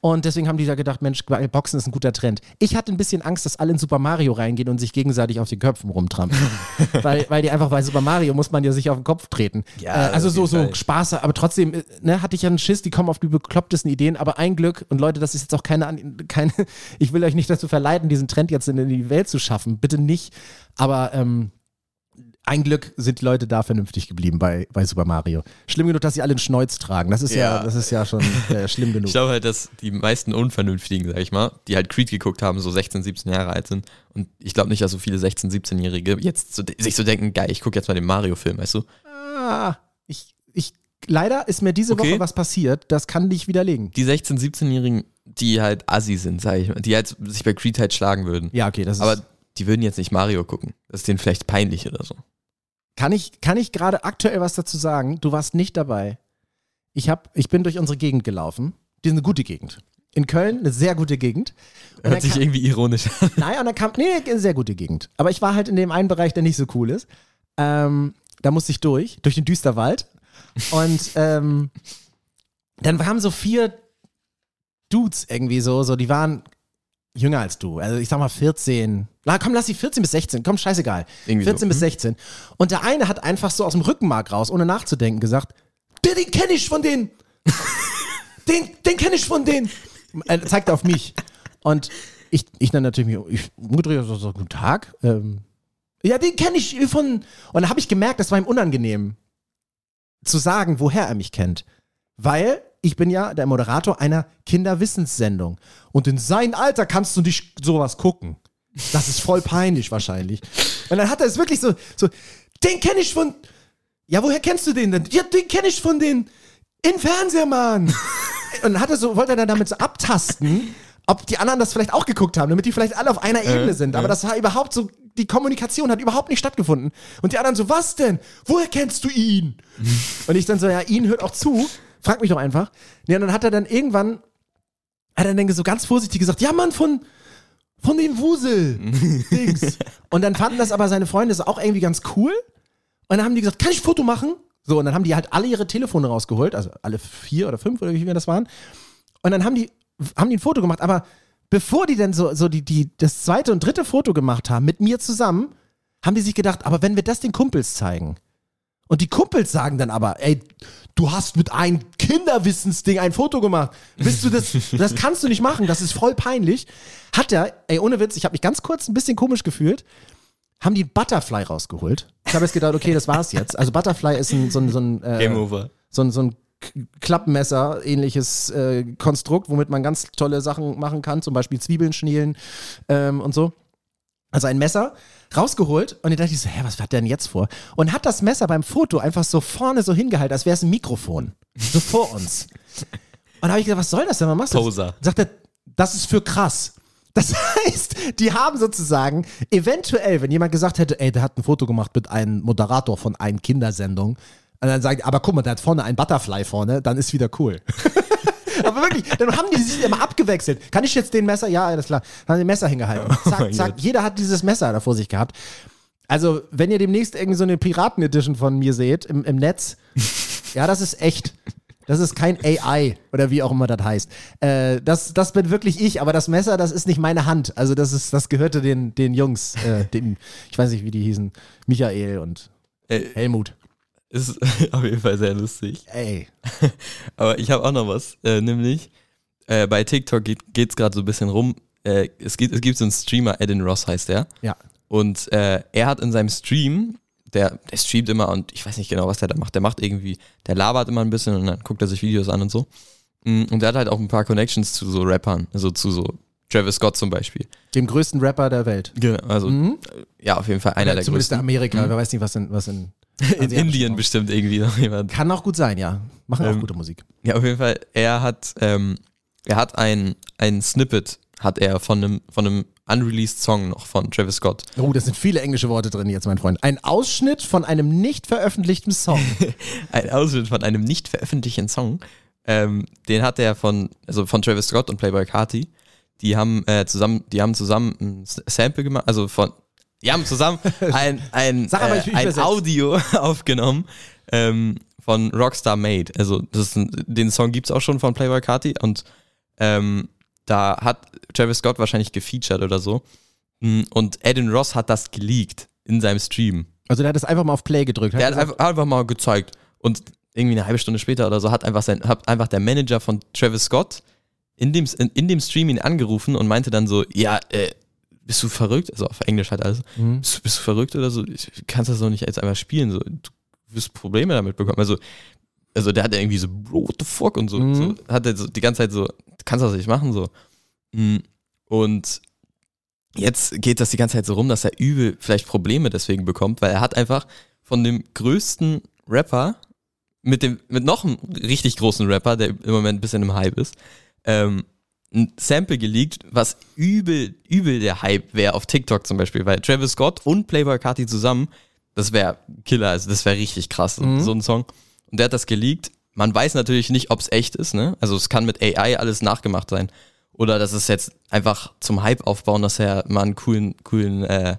und deswegen haben die da gedacht, Mensch, Boxen ist ein guter Trend. Ich hatte ein bisschen Angst, dass alle in Super Mario reingehen und sich gegenseitig auf den Köpfen rumtrampeln. weil, weil die einfach bei Super Mario muss man ja sich auf den Kopf treten. Ja, äh, also so, so Spaß, aber trotzdem, äh, ne, hatte ich ja einen Schiss, die kommen auf die beklopptesten Ideen, aber ein Glück, und Leute, das ist jetzt auch keine, keine ich will euch nicht dazu verleiten, diesen Trend jetzt in die Welt zu schaffen. Bitte nicht. Aber ähm, ein Glück sind die Leute da vernünftig geblieben bei, bei Super Mario. Schlimm genug, dass sie alle einen Schneuz tragen. Das ist ja, ja das ist ja schon äh, schlimm genug. Ich glaube halt, dass die meisten Unvernünftigen, sag ich mal, die halt Creed geguckt haben, so 16, 17 Jahre alt sind. Und ich glaube nicht, dass so viele 16, 17-Jährige jetzt so, sich so denken, geil, ich gucke jetzt mal den Mario-Film, weißt du? Ah, ich, ich, leider ist mir diese okay. Woche was passiert, das kann dich widerlegen. Die 16, 17-Jährigen, die halt assi sind, sag ich mal, die halt sich bei Creed halt schlagen würden. Ja, okay, das ist. Aber die würden jetzt nicht Mario gucken. Das ist denen vielleicht peinlich oder so. Kann ich, kann ich gerade aktuell was dazu sagen? Du warst nicht dabei. Ich, hab, ich bin durch unsere Gegend gelaufen. Die ist eine gute Gegend. In Köln, eine sehr gute Gegend. Und Hört sich kam, irgendwie ironisch an. Naja, und dann kam, nee, eine sehr gute Gegend. Aber ich war halt in dem einen Bereich, der nicht so cool ist. Ähm, da musste ich durch, durch den Düsterwald. Und ähm, dann haben so vier Dudes irgendwie so, so, die waren jünger als du. Also ich sag mal 14. Na komm, lass sie 14 bis 16. Komm, scheißegal. Irgendwie 14 so. bis 16. Mhm. Und der eine hat einfach so aus dem Rückenmark raus, ohne nachzudenken, gesagt, den, den kenne ich von denen. den den kenne ich von denen. Er zeigt auf mich. Und ich, ich dann natürlich ich umgedreht, so, so guten Tag. Ähm, ja, den kenne ich von. Und dann habe ich gemerkt, das war ihm unangenehm zu sagen, woher er mich kennt. Weil ich bin ja der Moderator einer Kinderwissenssendung. Und in sein Alter kannst du nicht sowas gucken. Das ist voll peinlich wahrscheinlich. Und dann hat er es wirklich so, so den kenne ich von. Ja, woher kennst du den denn? Ja, den kenne ich von den in Fernseher, Mann. Und hat er so, wollte er dann damit so abtasten, ob die anderen das vielleicht auch geguckt haben, damit die vielleicht alle auf einer Ebene sind. Aber das war überhaupt so, die Kommunikation hat überhaupt nicht stattgefunden. Und die anderen so, was denn? Woher kennst du ihn? Und ich dann so, ja, ihn hört auch zu. Frag mich doch einfach. Ja, und dann hat er dann irgendwann, hat er dann so ganz vorsichtig gesagt, ja, Mann, von, von den Wusel-Dings. und dann fanden das aber seine Freunde das auch irgendwie ganz cool. Und dann haben die gesagt, kann ich ein Foto machen? So, und dann haben die halt alle ihre Telefone rausgeholt, also alle vier oder fünf oder wie viele das waren. Und dann haben die, haben die ein Foto gemacht, aber bevor die dann so, so die, die, das zweite und dritte Foto gemacht haben, mit mir zusammen, haben die sich gedacht, aber wenn wir das den Kumpels zeigen, und die Kumpels sagen dann aber, ey, du hast mit einem Kinderwissensding ein Foto gemacht. Bist du das, das kannst du nicht machen, das ist voll peinlich. Hat er, ey, ohne Witz, ich habe mich ganz kurz ein bisschen komisch gefühlt, haben die Butterfly rausgeholt. Ich habe jetzt gedacht, okay, das war's jetzt. Also Butterfly ist ein, so ein, so ein, äh, Game Over. So ein, so ein Klappmesser, ähnliches äh, Konstrukt, womit man ganz tolle Sachen machen kann, zum Beispiel Zwiebeln schnielen ähm, und so. Also ein Messer rausgeholt und ich dachte ich so, hä, was hat der denn jetzt vor? Und hat das Messer beim Foto einfach so vorne so hingehalten, als wäre es ein Mikrofon. So vor uns. Und da habe ich gedacht, was soll das denn? Was machst du? Poser. Sagt er, das ist für krass. Das heißt, die haben sozusagen eventuell, wenn jemand gesagt hätte, ey, der hat ein Foto gemacht mit einem Moderator von einer Kindersendung, und dann sagt, aber guck mal, der hat vorne ein Butterfly vorne, dann ist wieder cool. Aber wirklich, dann haben die sich immer abgewechselt. Kann ich jetzt den Messer? Ja, alles klar. Dann haben die Messer hingehalten. Oh zack, zack. Jeder hat dieses Messer da vor sich gehabt. Also, wenn ihr demnächst irgendwie so eine Piraten-Edition von mir seht im, im Netz, ja, das ist echt. Das ist kein AI oder wie auch immer das heißt. Äh, das, das bin wirklich ich, aber das Messer, das ist nicht meine Hand. Also das ist, das gehörte den, den Jungs, äh, den, ich weiß nicht, wie die hießen, Michael und äh, Helmut. Ist auf jeden Fall sehr lustig. Ey. Aber ich habe auch noch was, äh, nämlich äh, bei TikTok geht es gerade so ein bisschen rum. Äh, es, gibt, es gibt so einen Streamer, Edin Ross heißt der. Ja. Und äh, er hat in seinem Stream, der, der streamt immer und ich weiß nicht genau, was der da macht. Der macht irgendwie, der labert immer ein bisschen und dann guckt er sich Videos an und so. Mm, und der hat halt auch ein paar Connections zu so Rappern, also zu so Travis Scott zum Beispiel. Dem größten Rapper der Welt. Genau, also mhm. ja, auf jedenfen Fall einer der zumindest größten. Zumindest in Amerika, mhm. wer weiß nicht, was in, was in In Indien bestimmt irgendwie noch jemand. Kann auch gut sein, ja. Machen auch Ähm, gute Musik. Ja, auf jeden Fall, er hat, ähm, er hat ein, ein Snippet, hat er von einem, von einem unreleased Song noch von Travis Scott. Oh, das sind viele englische Worte drin jetzt, mein Freund. Ein Ausschnitt von einem nicht veröffentlichten Song. Ein Ausschnitt von einem nicht veröffentlichten Song. Ähm, den hat er von, also von Travis Scott und Playboy Carti. Die haben äh, zusammen, die haben zusammen ein Sample gemacht, also von, die haben zusammen ein, ein, aber, äh, ein. Audio aufgenommen ähm, von Rockstar Made. Also das den Song gibt's auch schon von Playboy Carti und ähm, da hat Travis Scott wahrscheinlich gefeatured oder so. Mm, Und Adin Ross hat das geleakt in seinem Stream. Also der hat das einfach mal auf Play gedrückt. Der hat gesagt, einfach, einfach mal gezeigt. Und irgendwie eine halbe Stunde später oder so hat einfach, sein, hat einfach der Manager von Travis Scott in dem, in, in dem Stream ihn angerufen und meinte dann so, ja, äh, bist du verrückt? Also auf Englisch halt alles. Mhm. Bist, du- bist du verrückt oder so? Ich- Du kannst das doch nicht jetzt einfach spielen. So. Du wirst Probleme damit bekommen. Also, also der hat irgendwie so, bro, what the fuck? Und so, Mhm. so hat er so die ganze Zeit so, du kannst das nicht machen, so. Mm, Und jetzt geht das die ganze Zeit so rum, dass er übel vielleicht Probleme deswegen bekommt, weil er hat einfach von dem größten Rapper mit dem, mit noch einem richtig großen Rapper, der im Moment ein bisschen im Hype ist, ähm, ein Sample geleakt, was übel, übel der Hype wäre auf TikTok zum Beispiel, weil Travis Scott und Playboy Carti zusammen, das wäre Killer, also das wäre richtig krass, Mhm. so ein Song. Und der hat das geleakt. Man weiß natürlich nicht, ob es echt ist, ne? Also es kann mit AI alles nachgemacht sein. Oder das ist jetzt einfach zum Hype aufbauen, dass er mal einen coolen, coolen, äh,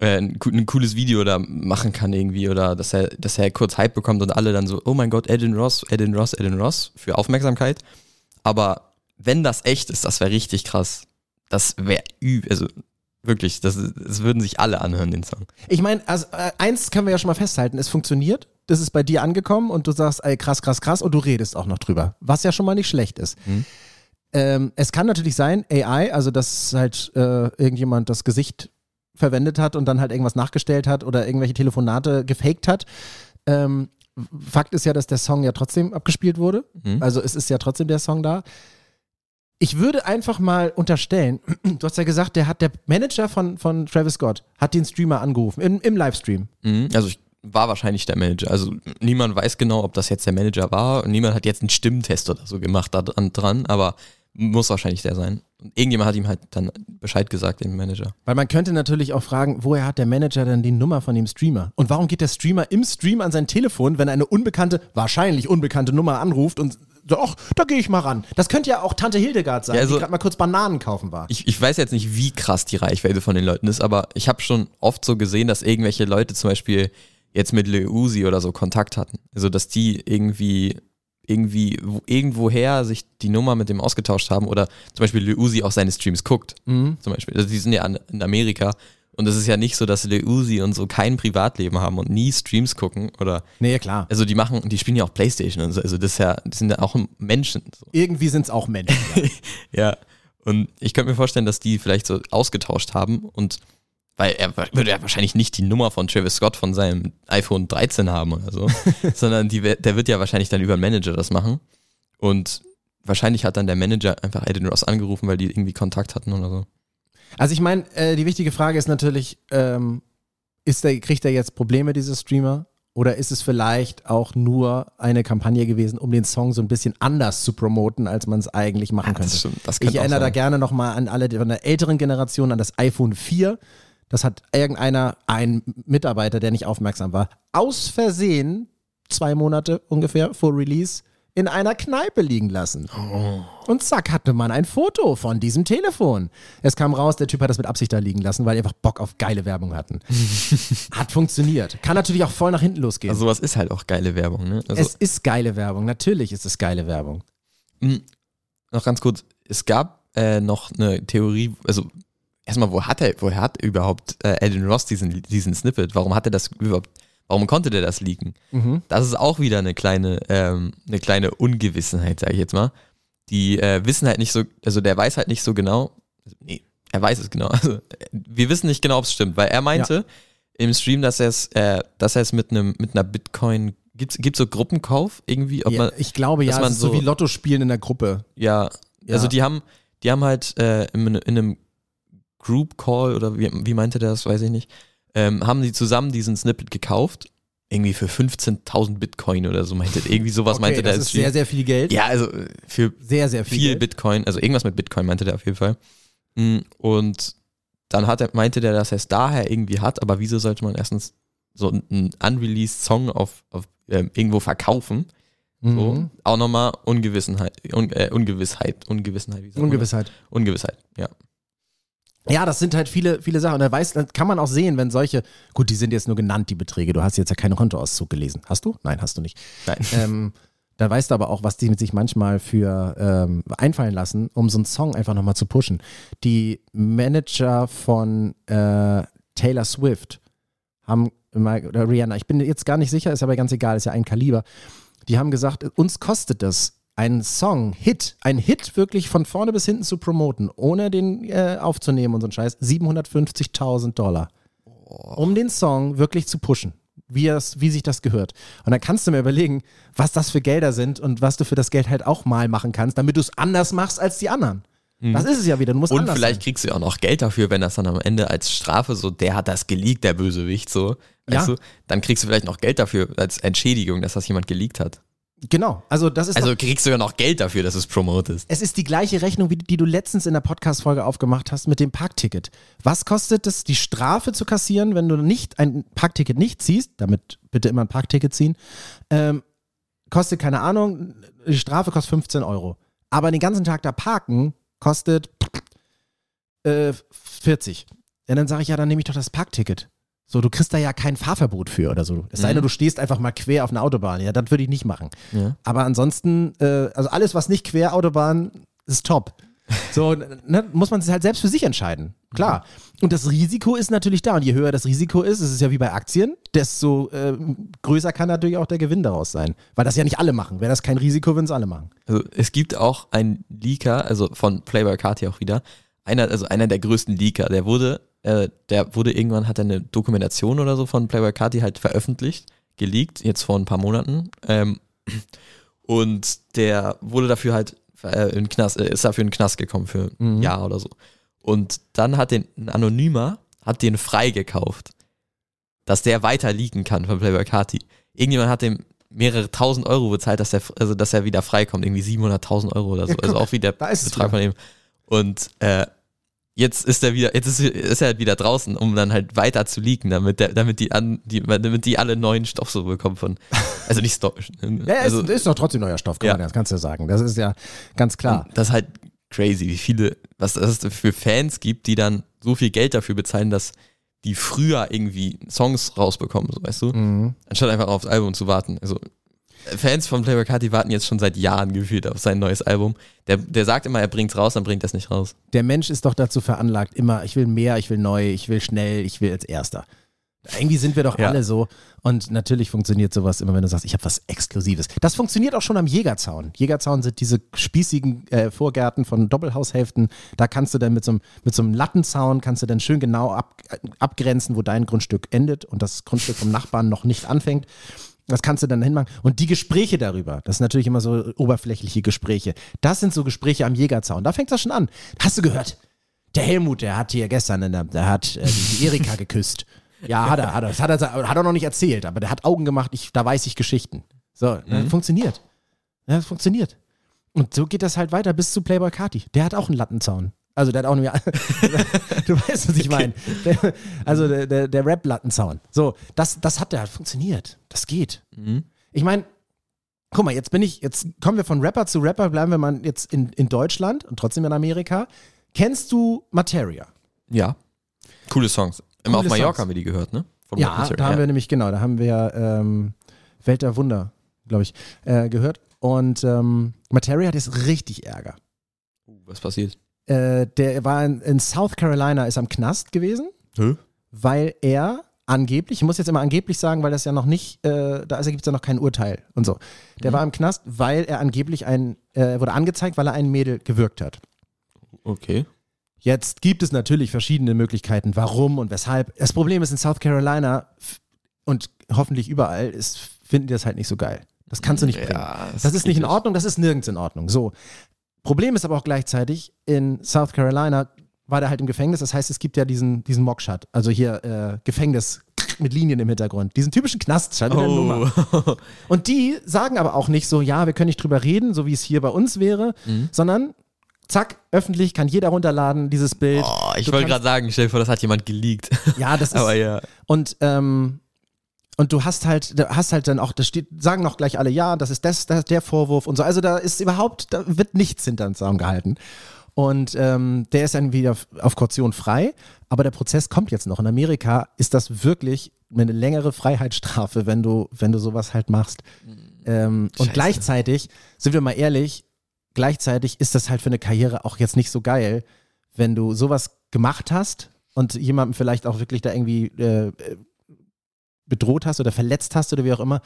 äh, ein, ein cooles Video da machen kann irgendwie. Oder dass er, dass er kurz Hype bekommt und alle dann so, oh mein Gott, Edin Ross, Edin Ross, Edin Ross für Aufmerksamkeit. Aber wenn das echt ist, das wäre richtig krass. Das wäre übel, also wirklich, das, das würden sich alle anhören, den Song. Ich meine, also, äh, eins können wir ja schon mal festhalten, es funktioniert. Das ist bei dir angekommen und du sagst, ey, krass, krass, krass, und du redest auch noch drüber. Was ja schon mal nicht schlecht ist. Mhm. Ähm, es kann natürlich sein, AI, also dass halt äh, irgendjemand das Gesicht verwendet hat und dann halt irgendwas nachgestellt hat oder irgendwelche Telefonate gefaked hat. Ähm, Fakt ist ja, dass der Song ja trotzdem abgespielt wurde. Mhm. Also es ist ja trotzdem der Song da. Ich würde einfach mal unterstellen, du hast ja gesagt, der hat der Manager von, von Travis Scott hat den Streamer angerufen im, im Livestream. Mhm. Also ich war wahrscheinlich der Manager. Also niemand weiß genau, ob das jetzt der Manager war. Niemand hat jetzt einen Stimmtest oder so gemacht da dran, dran, aber muss wahrscheinlich der sein. Und irgendjemand hat ihm halt dann Bescheid gesagt, dem Manager. Weil man könnte natürlich auch fragen, woher hat der Manager denn die Nummer von dem Streamer? Und warum geht der Streamer im Stream an sein Telefon, wenn eine unbekannte, wahrscheinlich unbekannte Nummer anruft und so, ach, da gehe ich mal ran. Das könnte ja auch Tante Hildegard sein, Ja, also- die gerade mal kurz Bananen kaufen war. Ich, ich weiß jetzt nicht, wie krass die Reichweite von den Leuten ist, aber ich habe schon oft so gesehen, dass irgendwelche Leute zum Beispiel jetzt mit Lil Uzi oder so Kontakt hatten. Also dass die irgendwie irgendwie wo- irgendwoher sich die Nummer mit dem ausgetauscht haben oder zum Beispiel Lil Uzi auch seine Streams guckt. Mhm. Zum Beispiel. Also die sind ja in Amerika und es ist ja nicht so, dass Lil Uzi und so kein Privatleben haben und nie Streams gucken oder Nee, klar. also die machen, die spielen ja auch Playstation und so. Also das ist ja, die sind ja auch Menschen. So. Irgendwie sind es auch Menschen. Ja. Ja, und ich könnte mir vorstellen, dass die vielleicht so ausgetauscht haben und weil er würde ja wahrscheinlich nicht die Nummer von Travis Scott von seinem iPhone 13 haben oder so, sondern die, der wird ja wahrscheinlich dann über einen Manager das machen und wahrscheinlich hat dann der Manager einfach Aiden Ross angerufen, weil die irgendwie Kontakt hatten oder so. Also ich meine, äh, die wichtige Frage ist natürlich, ähm, ist der, kriegt er jetzt Probleme, dieser Streamer? Oder ist es vielleicht auch nur eine Kampagne gewesen, um den Song so ein bisschen anders zu promoten, als man es eigentlich machen könnte? das, stimmt, das Ich erinnere da gerne nochmal an alle von der älteren Generation, an das iPhone 4. Das hat irgendeiner, ein Mitarbeiter, der nicht aufmerksam war, aus Versehen, zwei Monate ungefähr vor Release, in einer Kneipe liegen lassen. Oh. Und zack, hatte man ein Foto von diesem Telefon. Es kam raus, der Typ hat das mit Absicht da liegen lassen, weil die einfach Bock auf geile Werbung hatten. hat funktioniert. Kann natürlich auch voll nach hinten losgehen. Also sowas ist halt auch geile Werbung, ne? Also, es ist geile Werbung. Natürlich ist es geile Werbung. mh, noch ganz kurz, es gab äh, noch eine Theorie, also erstmal, wo hat er, woher hat überhaupt äh, Aiden Ross diesen, diesen Snippet? Warum hat er das überhaupt, warum konnte der das leaken? Mhm. Das ist auch wieder eine kleine, ähm, eine kleine Ungewissenheit, sage ich jetzt mal. Die äh, wissen halt nicht so, also der weiß halt nicht so genau, also, nee, er weiß es genau. Also, wir wissen nicht genau, ob es stimmt, weil er meinte im Stream, dass er es, äh, dass er es mit einem, mit einer Bitcoin, gibt's, gibt's so Gruppenkauf irgendwie, ob Ja, man, ich glaube ja, man es ist so, so- wie Lotto spielen in der Gruppe. ja, Ja. also die haben, die haben halt äh, in, in einem Group Call oder wie, wie meinte der das, weiß ich nicht, ähm, haben die zusammen diesen Snippet gekauft irgendwie für 15.000 Bitcoin oder so meinte, irgendwie sowas Okay, meinte der. das ist sehr, sehr viel Geld. ja, also äh, für Sehr, sehr viel, viel. Bitcoin, also irgendwas mit Bitcoin meinte der auf jeden Fall. Mm, Und dann hat er, meinte der, dass er es daher irgendwie hat, aber wieso sollte man erstens so einen unreleased Song auf, auf ähm, irgendwo verkaufen? So, Mhm. auch nochmal Ungewissenheit, un, äh, Ungewissheit, Ungewissenheit, wie sagt man das? Ungewissheit. Ungewissheit, ja. Ja, das sind halt viele, viele Sachen. Und da weiß, dann kann man auch sehen, wenn solche, gut, die sind jetzt nur genannt, die Beträge. Du hast jetzt ja keinen Kontoauszug gelesen. Hast du? Nein, hast du nicht. Nein. Ähm, da weißt du aber auch, was die mit sich manchmal für ähm, einfallen lassen, um so einen Song einfach nochmal zu pushen. Die Manager von äh, Taylor Swift haben mal, oder Rihanna, ich bin jetzt gar nicht sicher, ist aber ganz egal, ist ja ein Kaliber. Die haben gesagt, uns kostet das, einen Song, Hit, ein Hit wirklich von vorne bis hinten zu promoten, ohne den äh, aufzunehmen und so ein Scheiß, 750.000 Dollar. Um den Song wirklich zu pushen, wie, es, wie sich das gehört. Und dann kannst du mir überlegen, was das für Gelder sind und was du für das Geld halt auch mal machen kannst, damit du es anders machst als die anderen. Das ist es ja wieder, du musst Und vielleicht sein. kriegst du ja auch noch Geld dafür, wenn das dann am Ende als Strafe so, der hat das geleakt, der Bösewicht, so. Weißt Ja. du? Dann kriegst du vielleicht noch Geld dafür als Entschädigung, dass das jemand geleakt hat. Genau, also das ist Also doch, kriegst du ja noch Geld dafür, dass du es promotest. es ist die gleiche Rechnung, wie die du letztens in der Podcast-Folge aufgemacht hast mit dem Parkticket. Was kostet es, die Strafe zu kassieren, wenn du nicht ein Parkticket nicht ziehst? Damit bitte immer ein Parkticket ziehen. Ähm, kostet, keine Ahnung, die Strafe kostet 15 Euro. Aber den ganzen Tag da parken kostet äh, 40. Ja, dann sage ich, ja, dann nehme ich doch das Parkticket. So, du kriegst da ja kein Fahrverbot für oder so. Es sei denn, Mhm. du stehst einfach mal quer auf einer Autobahn. Ja, das würde ich nicht machen. Ja. Aber ansonsten, äh, also alles, was nicht Querautobahn, ist top. So, ne, muss man sich halt selbst für sich entscheiden. Klar. Und das Risiko ist natürlich da. Und je höher das Risiko ist, es ist ja wie bei Aktien, desto äh, größer kann natürlich auch der Gewinn daraus sein. Weil das ja nicht alle machen. Wäre das kein Risiko, würden es alle machen. Also es gibt auch einen Leaker, also von Playboy Carti auch wieder, einer, also einer der größten Leaker, der wurde, äh, der wurde irgendwann, hat er eine Dokumentation oder so von Playboy Carti halt veröffentlicht, geleakt, jetzt vor ein paar Monaten. Ähm, und der wurde dafür halt äh, in Knast, äh, ist dafür in den Knast gekommen für ein Mhm. Jahr oder so. Und dann hat den ein Anonymer, hat den freigekauft, dass der weiter leaken kann von Playboy Carti. Irgendjemand hat dem mehrere tausend Euro bezahlt, dass er, also dass er wieder freikommt, irgendwie 700.000 Euro oder so. Ja, guck, also auch wieder ist es Betrag von ihm. Und äh, jetzt ist er wieder, jetzt ist, ist er halt wieder draußen, um dann halt weiter zu leaken, damit der, damit die an, die, damit die alle neuen Stoff so bekommen von, also nicht Stoff, Ja, also ist, ist doch trotzdem neuer Stoff, kann Ja. man, das kannst du ja sagen. Das ist ja ganz klar. das ist halt crazy, wie viele, was das für Fans gibt, die dann so viel Geld dafür bezahlen, dass die früher irgendwie Songs rausbekommen, so weißt du, Mhm. anstatt einfach aufs Album zu warten. Also Fans von Playboy Carti warten jetzt schon seit Jahren gefühlt auf sein neues Album. Der, der sagt immer, er bringt's raus, dann bringt er es nicht raus. Der Mensch ist doch dazu veranlagt, immer, ich will mehr, ich will neu, ich will schnell, ich will als Erster. Irgendwie sind wir doch Ja. alle so. Und natürlich funktioniert sowas immer, wenn du sagst, ich habe was Exklusives. Das funktioniert auch schon am Jägerzaun. Jägerzaun sind diese spießigen äh, Vorgärten von Doppelhaushälften. Da kannst du dann mit so einem, mit so einem Lattenzaun, kannst du dann schön genau ab, abgrenzen, wo dein Grundstück endet und das Grundstück vom Nachbarn noch nicht anfängt. Das kannst du dann hinmachen. Und die Gespräche darüber, das sind natürlich immer so oberflächliche Gespräche. Das sind so Gespräche am Jägerzaun. Da fängt das schon an. Hast du gehört? Der Helmut, der hat hier gestern, der, der hat äh, die, Erika geküsst. Ja, hat er, hat er. Das hat er, hat er noch nicht erzählt, aber der hat Augen gemacht, ich, da weiß ich Geschichten. So, äh, funktioniert. Ja, das funktioniert. Und so geht das halt weiter bis zu Playboy Carti. Der hat auch einen Lattenzaun. Also der hat auch nur, du weißt, was ich meine. Der- Also der, der, der Rap-Lattenzaun. So, das, das hat der, funktioniert. Das geht. Ich meine, guck mal, jetzt bin ich, jetzt kommen wir von Rapper zu Rapper, bleiben wir mal jetzt in, in Deutschland und trotzdem in Amerika. Kennst du Materia? Ja. Coole Songs. Immer Coole auf Mallorca Songs. haben wir die gehört, ne? Von Ja, da haben wir nämlich, genau, da haben wir ähm, Welt der Wunder, glaube ich, äh, gehört. Und ähm, Materia hat jetzt richtig Ärger. Uh, Was passiert? Äh, der war in, in South Carolina, ist am Knast gewesen, Hä? weil er angeblich, ich muss jetzt immer angeblich sagen, weil das ja noch nicht, äh, da gibt es ja noch kein Urteil und so. Der Mhm. war im Knast, weil er angeblich ein, äh, wurde angezeigt, weil er ein Mädel gewürgt hat. Okay. Jetzt gibt es natürlich verschiedene Möglichkeiten, warum und weshalb. Das Problem ist in South Carolina und hoffentlich überall ist, finden die das halt nicht so geil. Das kannst du nicht bringen. Ja, Das ist nicht in. Ordnung, das ist nirgends in Ordnung. So. Problem ist aber auch gleichzeitig, in South Carolina war der halt im Gefängnis, das heißt, es gibt ja diesen, diesen Mockshot, also hier äh, Gefängnis, mit Linien im Hintergrund. Diesen typischen Knast, scheint eine Nummer. Oh. Und die sagen aber auch nicht so, ja, wir können nicht drüber reden, so wie es hier bei uns wäre, Mhm. sondern zack, öffentlich kann jeder runterladen, dieses Bild. Oh, ich wollte gerade sagen, stell dir vor, das hat jemand geleakt. Ja, das ist. Aber ja. Und, ähm, und du hast halt, hast halt dann auch, das steht, sagen auch gleich alle, ja, das ist das, das der Vorwurf und so. Also da ist überhaupt, da wird nichts hinter den Zaun gehalten. Und ähm, der ist dann wieder auf, Kaution frei, aber der Prozess kommt jetzt noch. In Amerika ist das wirklich eine längere Freiheitsstrafe, wenn du, wenn du sowas halt machst. Ähm, und gleichzeitig, sind wir mal ehrlich, gleichzeitig ist das halt für eine Karriere auch jetzt nicht so geil, wenn du sowas gemacht hast und jemandem vielleicht auch wirklich da irgendwie äh, äh, bedroht hast oder verletzt hast oder wie auch immer.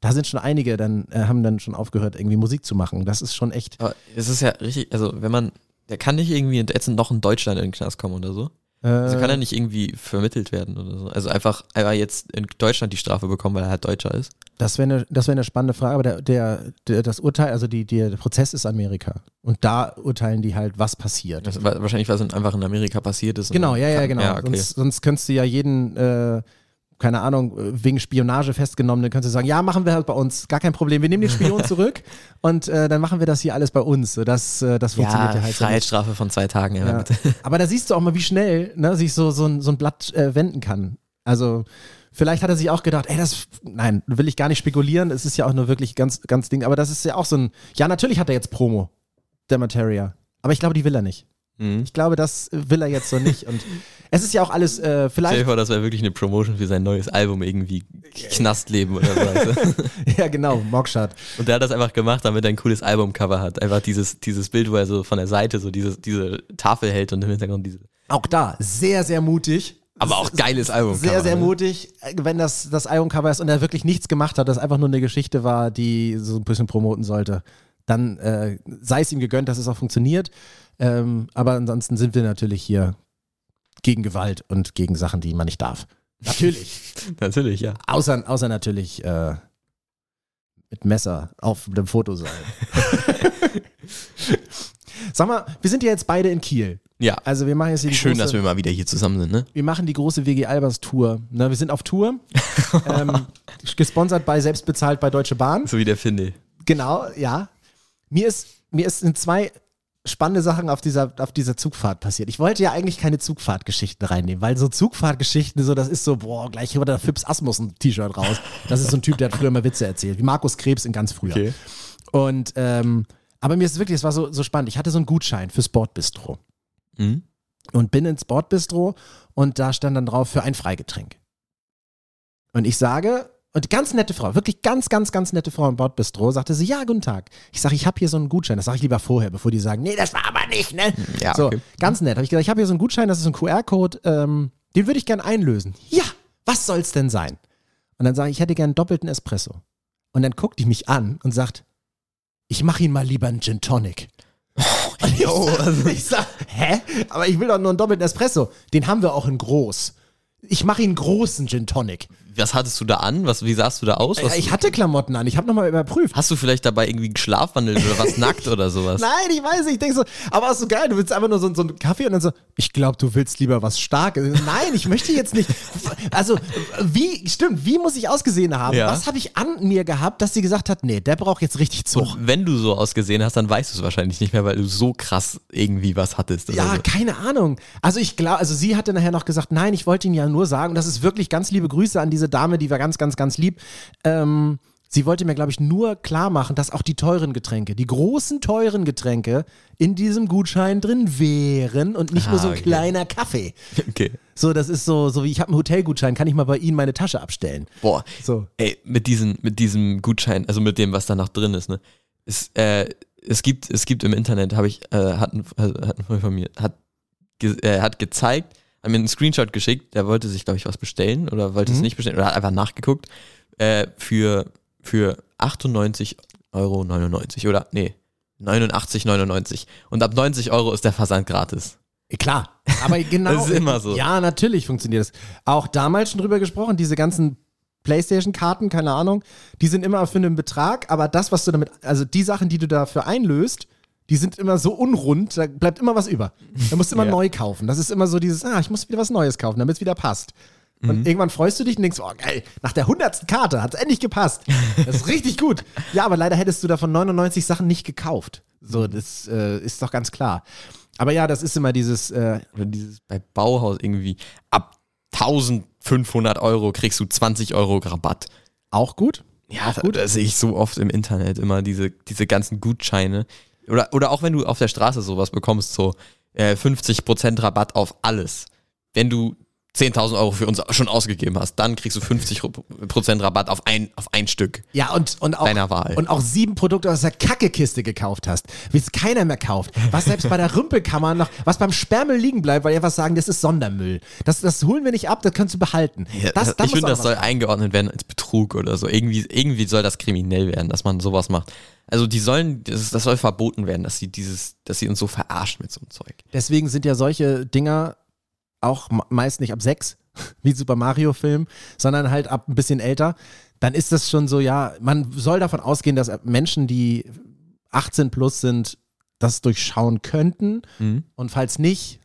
Da sind schon einige, dann äh, haben dann schon aufgehört, irgendwie Musik zu machen. Das ist schon echt. Aber es ist ja richtig, also wenn man, der kann nicht irgendwie jetzt noch in Deutschland in den Knast kommen oder so. Äh, Also kann er nicht irgendwie vermittelt werden oder so. Also einfach, einfach jetzt in Deutschland die Strafe bekommen, weil er halt Deutscher ist. das wäre eine, das wäre eine spannende Frage, aber der, der, der, das Urteil, also die, die, der Prozess ist Amerika. Und da urteilen die halt, was passiert. Das, wahrscheinlich, was in- einfach in Amerika passiert ist. Genau, ja, ja, kann- genau. Ja, okay. sonst, sonst könntest du ja jeden, äh, keine Ahnung, äh, wegen Spionage festgenommen, dann könntest du sagen, ja, machen wir halt bei uns, gar kein Problem. Wir nehmen den Spion zurück und äh, dann machen wir das hier alles bei uns. Das, äh, das funktioniert ja, ja, halt nicht. Freiheitsstrafe von zwei Tagen. Ja, Ja. bitte. Aber da siehst du auch mal, wie schnell ne, sich so, so, ein, so ein Blatt äh, wenden kann. Also vielleicht hat er sich auch gedacht, ey, das, nein, will ich gar nicht spekulieren. Es ist ja auch nur wirklich ganz, ganz Ding. Aber das ist ja auch so ein, ja, natürlich hat er jetzt Promo, der Materia. Aber ich glaube, die will er nicht. Mhm. Ich glaube, das will er jetzt so nicht. Und es ist ja auch alles, äh, Stell dir vielleicht, vor, das wäre wirklich eine Promotion für sein neues Album, irgendwie Knastleben oder so. ja genau, Mockshot. Und der hat das einfach gemacht, damit er ein cooles Albumcover hat. Einfach dieses, dieses Bild, wo er so von der Seite so diese, diese Tafel hält und im Hintergrund diese. Auch da, sehr, sehr mutig. Aber auch geiles Album. Sehr, sehr ne? mutig, wenn das das Albumcover ist und er wirklich nichts gemacht hat, das einfach nur eine Geschichte war, die so ein bisschen promoten sollte, dann äh, sei es ihm gegönnt, dass es auch funktioniert. Ähm, aber ansonsten sind wir natürlich hier gegen Gewalt und gegen Sachen, die man nicht darf. Natürlich. Natürlich, ja. außer, außer natürlich äh, mit Messer auf dem Foto sein. Sag mal, wir sind ja jetzt beide in Kiel. Ja. Also wir machen jetzt hier Schön, große, dass wir mal wieder hier zusammen sind, ne? wir machen die große WG Albers Tour. Ne, wir sind auf Tour. ähm, gesponsert bei, selbst bezahlt bei Deutsche Bahn. So wie der Finde. Genau, ja. Mir ist, mir ist in zwei spannende Sachen auf dieser, auf dieser Zugfahrt passiert. Ich wollte ja eigentlich keine Zugfahrtgeschichten reinnehmen, weil so Zugfahrtgeschichten, so, das ist so, boah, gleich hier der Fips Asmus ein T-Shirt raus. Das ist so ein Typ, der hat früher mal Witze erzählt, wie Markus Krebs in ganz früher. Okay. Und, ähm, aber mir ist wirklich, es war so, so spannend. Ich hatte so einen Gutschein für Sportbistro Mhm. und bin ins Sportbistro und da stand dann drauf für ein Freigetränk. Und ich sage, und ganz nette Frau, wirklich ganz, ganz, ganz nette Frau im Bordbistro, sagte sie, ja, guten Tag. Ich sage, ich habe hier so einen Gutschein. Das sage ich lieber vorher, bevor die sagen, nee, das war aber nicht, ne? Ja, so, okay. ganz nett. Habe ich gesagt, ich habe hier so einen Gutschein, das ist ein QR-Code, ähm, den würde ich gern einlösen. Ja, was soll's denn sein? Und dann sage ich, ich hätte gern einen doppelten Espresso. Und dann guckt die mich an und sagt, ich mache ihn mal lieber einen Gin Tonic. Und ich, sag, ich sag, hä? Aber ich will doch nur einen doppelten Espresso. Den haben wir auch in groß. Ich mache ihn einen großen Gin Tonic. Was hattest du da an? Was, wie sahst du da aus? Was, ich hatte Klamotten an. Ich habe nochmal überprüft. hast du vielleicht dabei irgendwie geschlafwandelt oder was nackt oder sowas? Nein, ich weiß nicht. Ich denke so, aber ist so geil. Du willst einfach nur so, so einen Kaffee und dann so, ich glaube, du willst lieber was Starkes. Nein, ich möchte jetzt nicht. Also, wie, stimmt, wie muss ich ausgesehen haben? Ja. Was habe ich an mir gehabt, dass sie gesagt hat, nee, der braucht jetzt richtig Zug. Und wenn du so ausgesehen hast, dann weißt du es wahrscheinlich nicht mehr, weil du so krass irgendwie was hattest. Ja, so. keine Ahnung. Also ich glaube, also sie hatte nachher noch gesagt, nein, ich wollte ihn ja nur sagen, das ist wirklich ganz liebe Grüße an diese Dame, die war ganz, ganz, ganz lieb. Ähm, sie wollte mir, glaube ich, nur klar machen, dass auch die teuren Getränke, die großen teuren Getränke in diesem Gutschein drin wären und nicht Ah, nur so ein okay. kleiner Kaffee. Okay. So, das ist so, so wie ich habe einen Hotelgutschein, kann ich mal bei Ihnen meine Tasche abstellen. Boah. So. Ey, mit, diesen, mit diesem Gutschein, also mit dem, was da noch drin ist, ne? Es, äh, es, gibt, es gibt im Internet, habe ich, äh, hat, ein, hat ein Freund von mir, hat, ge, äh, hat gezeigt, hat mir einen Screenshot geschickt, der wollte sich, glaube ich, was bestellen oder wollte es Mhm. nicht bestellen oder hat einfach nachgeguckt, äh, für, für 98,99 Euro oder, nee, 89,99 und ab 90 Euro ist der Versand gratis. Klar, aber genau. Das ist immer so. Ja, natürlich funktioniert das. Auch damals schon drüber gesprochen, diese ganzen Playstation-Karten, keine Ahnung, die sind immer für einen Betrag, aber das, was du damit, also die Sachen, die du dafür einlöst, die sind immer so unrund, da bleibt immer was über. Da musst du immer Ja. neu kaufen. Das ist immer so dieses, ah, ich muss wieder was Neues kaufen, damit es wieder passt. Und irgendwann freust du dich und denkst, oh geil, nach der hundertsten Karte hat es endlich gepasst. Das ist richtig gut. Ja, aber leider hättest du davon 99 Sachen nicht gekauft. So, das äh, ist doch ganz klar. Aber ja, das ist immer dieses, äh, Oder dieses bei Bauhaus irgendwie ab 1500 Euro kriegst du 20 Euro Rabatt. auch gut. Ja, Auch da, gut. da sehe ich so oft im Internet immer diese, diese ganzen Gutscheine. Oder, oder auch wenn du auf der Straße sowas bekommst, so äh, 50% Rabatt auf alles. Wenn du 10.000 Euro für uns schon ausgegeben hast, dann kriegst du 50% Rabatt auf ein, auf ein Stück. Ja, und, und, auch, Deiner Wahl. und auch sieben Produkte aus der Kackekiste gekauft hast, wie es keiner mehr kauft. Was selbst bei der Rümpelkammer noch, was beim Sperrmüll liegen bleibt, weil die einfach sagen, das ist Sondermüll. Das, das holen wir nicht ab, das kannst du behalten. Ja, das, da ich finde, das soll eingeordnet werden als Betrug oder so. Irgendwie, irgendwie soll das kriminell werden, dass man sowas macht. Also die sollen, das, das soll verboten werden, dass sie dieses, dass sie uns so verarschen mit so einem Zeug. Deswegen sind ja solche Dinger auch me- meist nicht ab sechs, wie Super Mario Film, sondern halt ab ein bisschen älter. Dann ist das schon so, ja, man soll davon ausgehen, dass Menschen, die 18 plus sind, das durchschauen könnten. Mhm. Und falls nicht,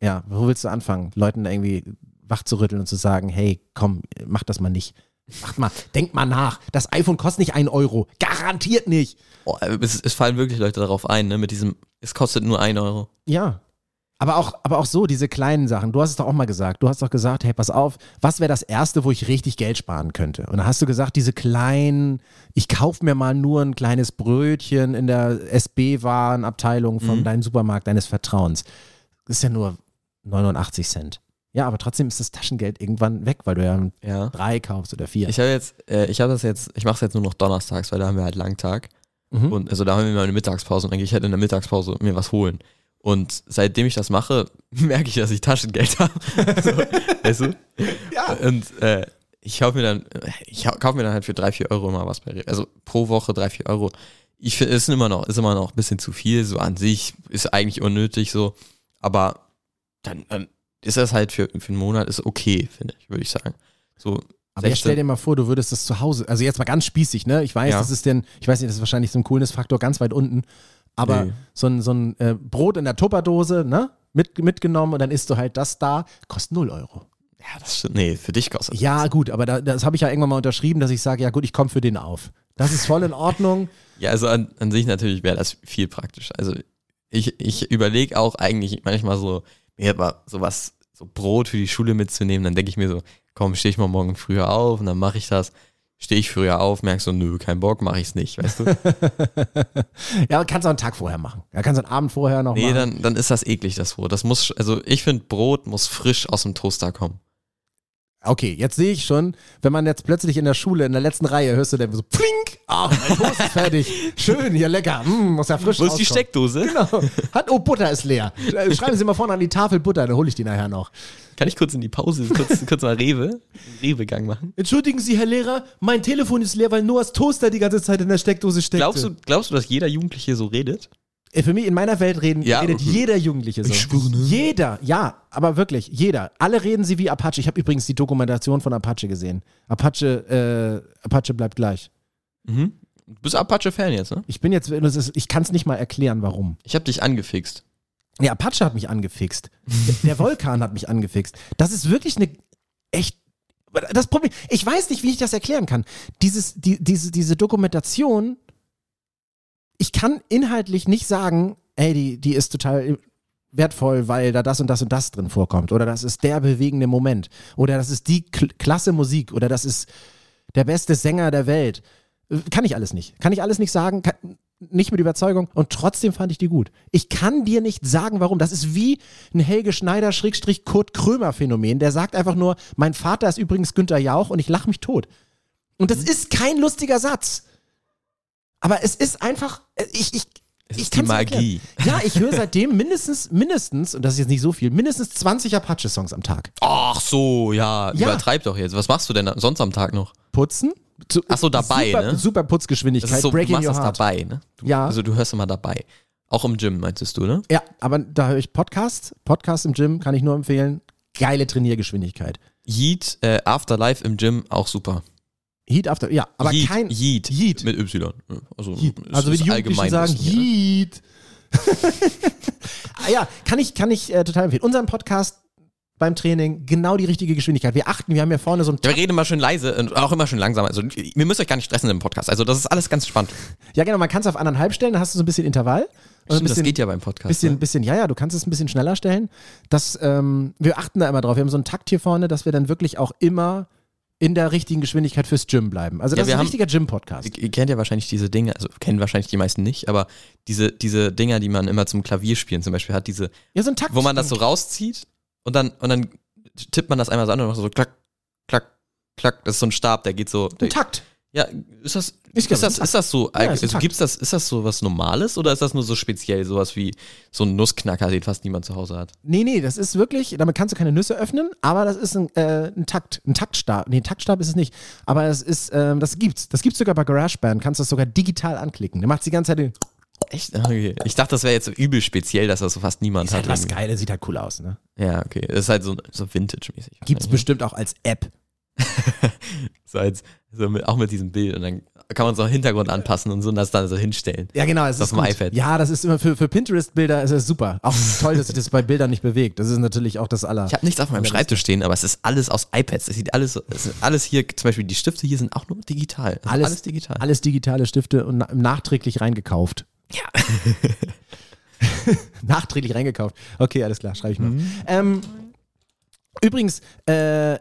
ja, wo willst du anfangen? Leuten irgendwie wach zu rütteln und zu sagen, hey, komm, mach das mal nicht. Macht mal, denkt mal nach. Das iPhone kostet nicht einen Euro. Garantiert nicht. Oh, es, es fallen wirklich Leute darauf ein, ne, mit diesem, es kostet nur ein Euro. Ja. Aber auch, aber auch so, diese kleinen Sachen. Du hast es doch auch mal gesagt. Du hast doch gesagt, hey, pass auf, was wäre das Erste, wo ich richtig Geld sparen könnte? Und dann hast du gesagt, diese kleinen, ich kaufe mir mal nur ein kleines Brötchen in der SB-Warenabteilung von Mhm. deinem Supermarkt deines Vertrauens. Das ist ja nur 89 Cent. Ja, aber trotzdem ist das Taschengeld irgendwann weg, weil du ja Ja. drei kaufst oder vier. Ich habe jetzt, äh, ich habe das jetzt, ich mache es jetzt nur noch donnerstags, weil da haben wir halt Langtag. Mhm. Und also da haben wir mal eine Mittagspause und dann gehe ich halt in der Mittagspause mir was holen. Und seitdem ich das mache, merke ich, dass ich Taschengeld habe. so, weißt du? Ja. Und äh, ich kaufe mir dann, ich kaufe mir dann halt für drei, vier Euro immer was bei Rewe. Also pro Woche drei, vier Euro. Ich finde, es ist immer noch, ist immer noch ein bisschen zu viel. So an sich ist eigentlich unnötig so. Aber dann, dann ist das halt für, für einen Monat ist okay, finde ich, würde ich sagen. So, Aber jetzt 16. stell dir mal vor, du würdest das zu Hause, also jetzt mal ganz spießig, ne? Ich weiß, Ja. das ist denn, ich weiß nicht, das ist wahrscheinlich so ein Coolness-Faktor ganz weit unten, aber Nee. so ein, so ein äh, Brot in der Tupperdose, ne? Mit, mitgenommen und dann isst du halt das da, kostet 0 Euro. Ja, das stimmt. Nee, für dich kostet Ja, gut, aber da, das habe ich ja irgendwann mal unterschrieben, dass ich sage, ja gut, ich komme für den auf. Das ist voll in Ordnung. Ja, also an, an sich natürlich wäre das viel praktischer. Also ich, ich überlege auch eigentlich manchmal so, mir aber sowas, so Brot für die Schule mitzunehmen, dann denke ich mir so, komm, stehe ich mal morgen früher auf und dann mache ich das. Stehe ich früher auf, merkst so, nö, kein Bock, mache ich es nicht, weißt du? ja, kannst du auch einen Tag vorher machen. Ja, kannst du einen Abend vorher noch Nee, machen. dann, dann ist das eklig, das Brot. Das muss, also ich finde, Brot muss frisch aus dem Toaster kommen. Okay, jetzt sehe ich schon, wenn man jetzt plötzlich in der Schule, in der letzten Reihe, hörst du dann so, plink, ach, mein Toast ist fertig. Schön, hier lecker, mm, muss ja frisch Wo ist die. Steckdose? Genau. Hat, oh, Butter ist leer. Schreiben Sie mal vorne an die Tafel Butter, dann hole ich die nachher noch. Kann ich kurz in die Pause, kurz, kurz mal Rewe, Rewe-Gang machen? Entschuldigen Sie, Herr Lehrer, mein Telefon ist leer, weil Noahs Toaster die ganze Zeit in der Steckdose steckt. Glaubst du, glaubst du, dass jeder Jugendliche so redet? Äh, Für mich, in meiner Welt reden, Ja. redet jeder Jugendliche so. Ich schwöre, ne? Jeder, ja, aber wirklich, jeder. Alle reden sie wie Apache. Ich habe übrigens die Dokumentation von Apache gesehen. Apache, äh, Apache bleibt gleich. Mhm. Du bist Apache-Fan jetzt, ne? Ich bin jetzt, ich kann es nicht mal erklären, warum. Ich habe dich angefixt. Ja, Apache hat mich angefixt. Der, der Vulkan hat mich angefixt. Das ist wirklich eine echt. Das Problem, ich weiß nicht, wie ich das erklären kann. Dieses, die, diese, diese Dokumentation, ich kann inhaltlich nicht sagen, ey, die, die ist total wertvoll, weil da das und das und das drin vorkommt. Oder das ist der bewegende Moment. Oder das ist die Kl klasse Musik. Oder das ist der beste Sänger der Welt. Kann ich alles nicht. Kann ich alles nicht sagen. Kann, nicht mit Überzeugung. Und trotzdem fand ich die gut. Ich kann dir nicht sagen, warum. Das ist wie ein Helge Schneider Schrägstrich Kurt Krömer Phänomen. Der sagt einfach nur, mein Vater ist übrigens Günther Jauch und ich lache mich tot. Und das ist kein lustiger Satz. Aber es ist einfach, äh, ich, ich, Es ich ist die Magie. erklären. Ja, ich höre seitdem mindestens, mindestens, und das ist jetzt nicht so viel, mindestens 20 Apache-Songs am Tag. Ach so, ja, Ja. übertreib doch jetzt. Was machst du denn sonst am Tag noch? Putzen. Zu, Ach so, dabei, super, ne? Super Das Putzgeschwindigkeit, ist so, du breaking machst your das heart. dabei, ne? Du, Ja. Also du hörst immer dabei. Auch im Gym, meintest du, ne? Ja, aber da höre ich Podcast. Podcast im Gym kann ich nur empfehlen. Geile Trainiergeschwindigkeit. Yeet, äh, Afterlife im Gym, auch super. Heat after, ja, aber Yeet, kein Yeet, Yeet. mit Y. Also, Yeet. Also wie die Jugendlichen sagen, ja. Yeet. ah, ja, kann ich, kann ich äh, total empfehlen. Unseren Podcast beim Training genau die richtige Geschwindigkeit. Wir achten, wir haben ja vorne so ein Ja, wir reden immer schön leise und auch immer schön langsam. Also, ihr müsst euch gar nicht stressen im Podcast. Also, das ist alles ganz spannend. Ja, genau, man kann es auf anderthalb stellen, da hast du so ein bisschen Intervall. Und ein Stimmt, das bisschen, geht ja beim Podcast. bisschen, ne? bisschen, ja, ja, du kannst es ein bisschen schneller stellen. Das, ähm, wir achten da immer drauf. Wir haben so einen Takt hier vorne, dass wir dann wirklich auch immer in der richtigen Geschwindigkeit fürs Gym bleiben. Also das Ja, ist ein haben- richtiger Gym-Podcast. Ihr, kennt ja wahrscheinlich diese Dinge, also kennen wahrscheinlich die meisten nicht, aber diese, diese Dinger, die man immer zum Klavierspielen zum Beispiel hat, diese, Ja, so wo man das so rauszieht und dann, und dann tippt man das einmal so an und macht so klack, klack, klack. Das ist so ein Stab, der geht so. Der, Ein Takt. Ja, ist das, Ist ist, das, ein ist das so, Ja, also gibt's das, ist das so was Normales oder ist das nur so speziell, sowas wie so ein Nussknacker, den fast niemand zu Hause hat? Nee, nee, das ist wirklich, damit kannst du keine Nüsse öffnen, aber das ist ein, äh, ein Takt, ein Taktstab. Nee, ein Taktstab ist es nicht. Aber es ist, ähm, das gibt's. Das gibt's sogar bei GarageBand, kannst du das sogar digital anklicken. Der macht die ganze Zeit den. Echt? Okay. Ich dachte, das wäre jetzt so übel speziell, dass das so fast niemand Ist halt hat. was irgendwie. Geiles, sieht halt cool aus, ne? Ja, okay. Das ist halt so, so Vintage-mäßig. Gibt's bestimmt auch als App. So als, so mit, auch mit diesem Bild. Und dann kann man so einen Hintergrund anpassen und so und das dann so hinstellen. Ja, genau. Das ist auf dem iPad. Ja, das ist immer für, für Pinterest-Bilder ist es super. Auch toll, dass sich das bei Bildern nicht bewegt. Das ist natürlich auch das aller. Ich habe nichts auf meinem Schreibtisch stehen, aber es ist alles aus iPads. Es sieht alles, es ist alles hier, zum Beispiel die Stifte hier sind auch nur digital. Also Alles- alles digital. Alles digitale Stifte und na nachträglich reingekauft. Ja. nachträglich reingekauft. Okay, alles klar, schreibe ich mal. Mhm. Ähm, übrigens, äh,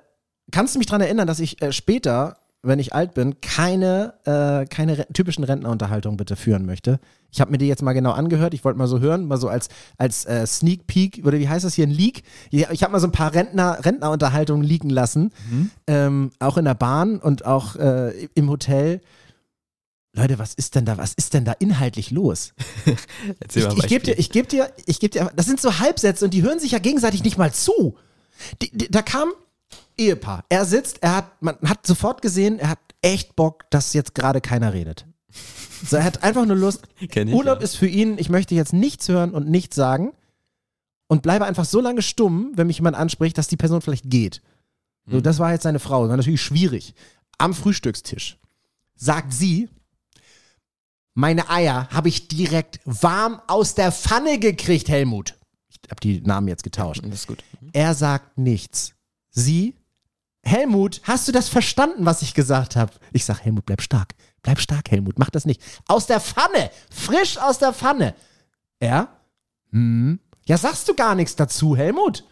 kannst du mich daran erinnern, dass ich äh, später, wenn ich alt bin, keine, äh, keine re typischen Rentnerunterhaltung bitte führen möchte? Ich habe mir die jetzt mal genau angehört. Ich wollte mal so hören, mal so als, als äh, Sneak Peek, oder wie heißt das hier, ein Leak? Ich habe mal so ein paar Rentner, Rentnerunterhaltungen leaken lassen. Ähm, auch in der Bahn und auch äh, im Hotel. Leute, was ist denn da, was ist denn da inhaltlich los? Erzähl Ich, mal ein ich gebe dir, ich gebe dir, ich gebe dir, das sind so Halbsätze und die hören sich ja gegenseitig nicht mal zu. Die, die, da kam Ehepaar. Er sitzt, er hat, man hat sofort gesehen, er hat echt Bock, dass jetzt gerade keiner redet. So, er hat einfach nur Lust. Ich, Urlaub ja. ist für ihn, ich möchte jetzt nichts hören und nichts sagen und bleibe einfach so lange stumm, wenn mich jemand anspricht, dass die Person vielleicht geht. So, Hm. das war jetzt seine Frau. Das war natürlich schwierig. Am Frühstückstisch sagt sie, meine Eier habe ich direkt warm aus der Pfanne gekriegt, Helmut. Ich habe die Namen jetzt getauscht. Das ist gut. Er sagt nichts. Sie, Helmut, hast du das verstanden, was ich gesagt habe? Ich sag, Helmut, bleib stark. Bleib stark, Helmut, mach das nicht. Aus der Pfanne, frisch aus der Pfanne. Er, hm, ja, sagst du gar nichts dazu, Helmut.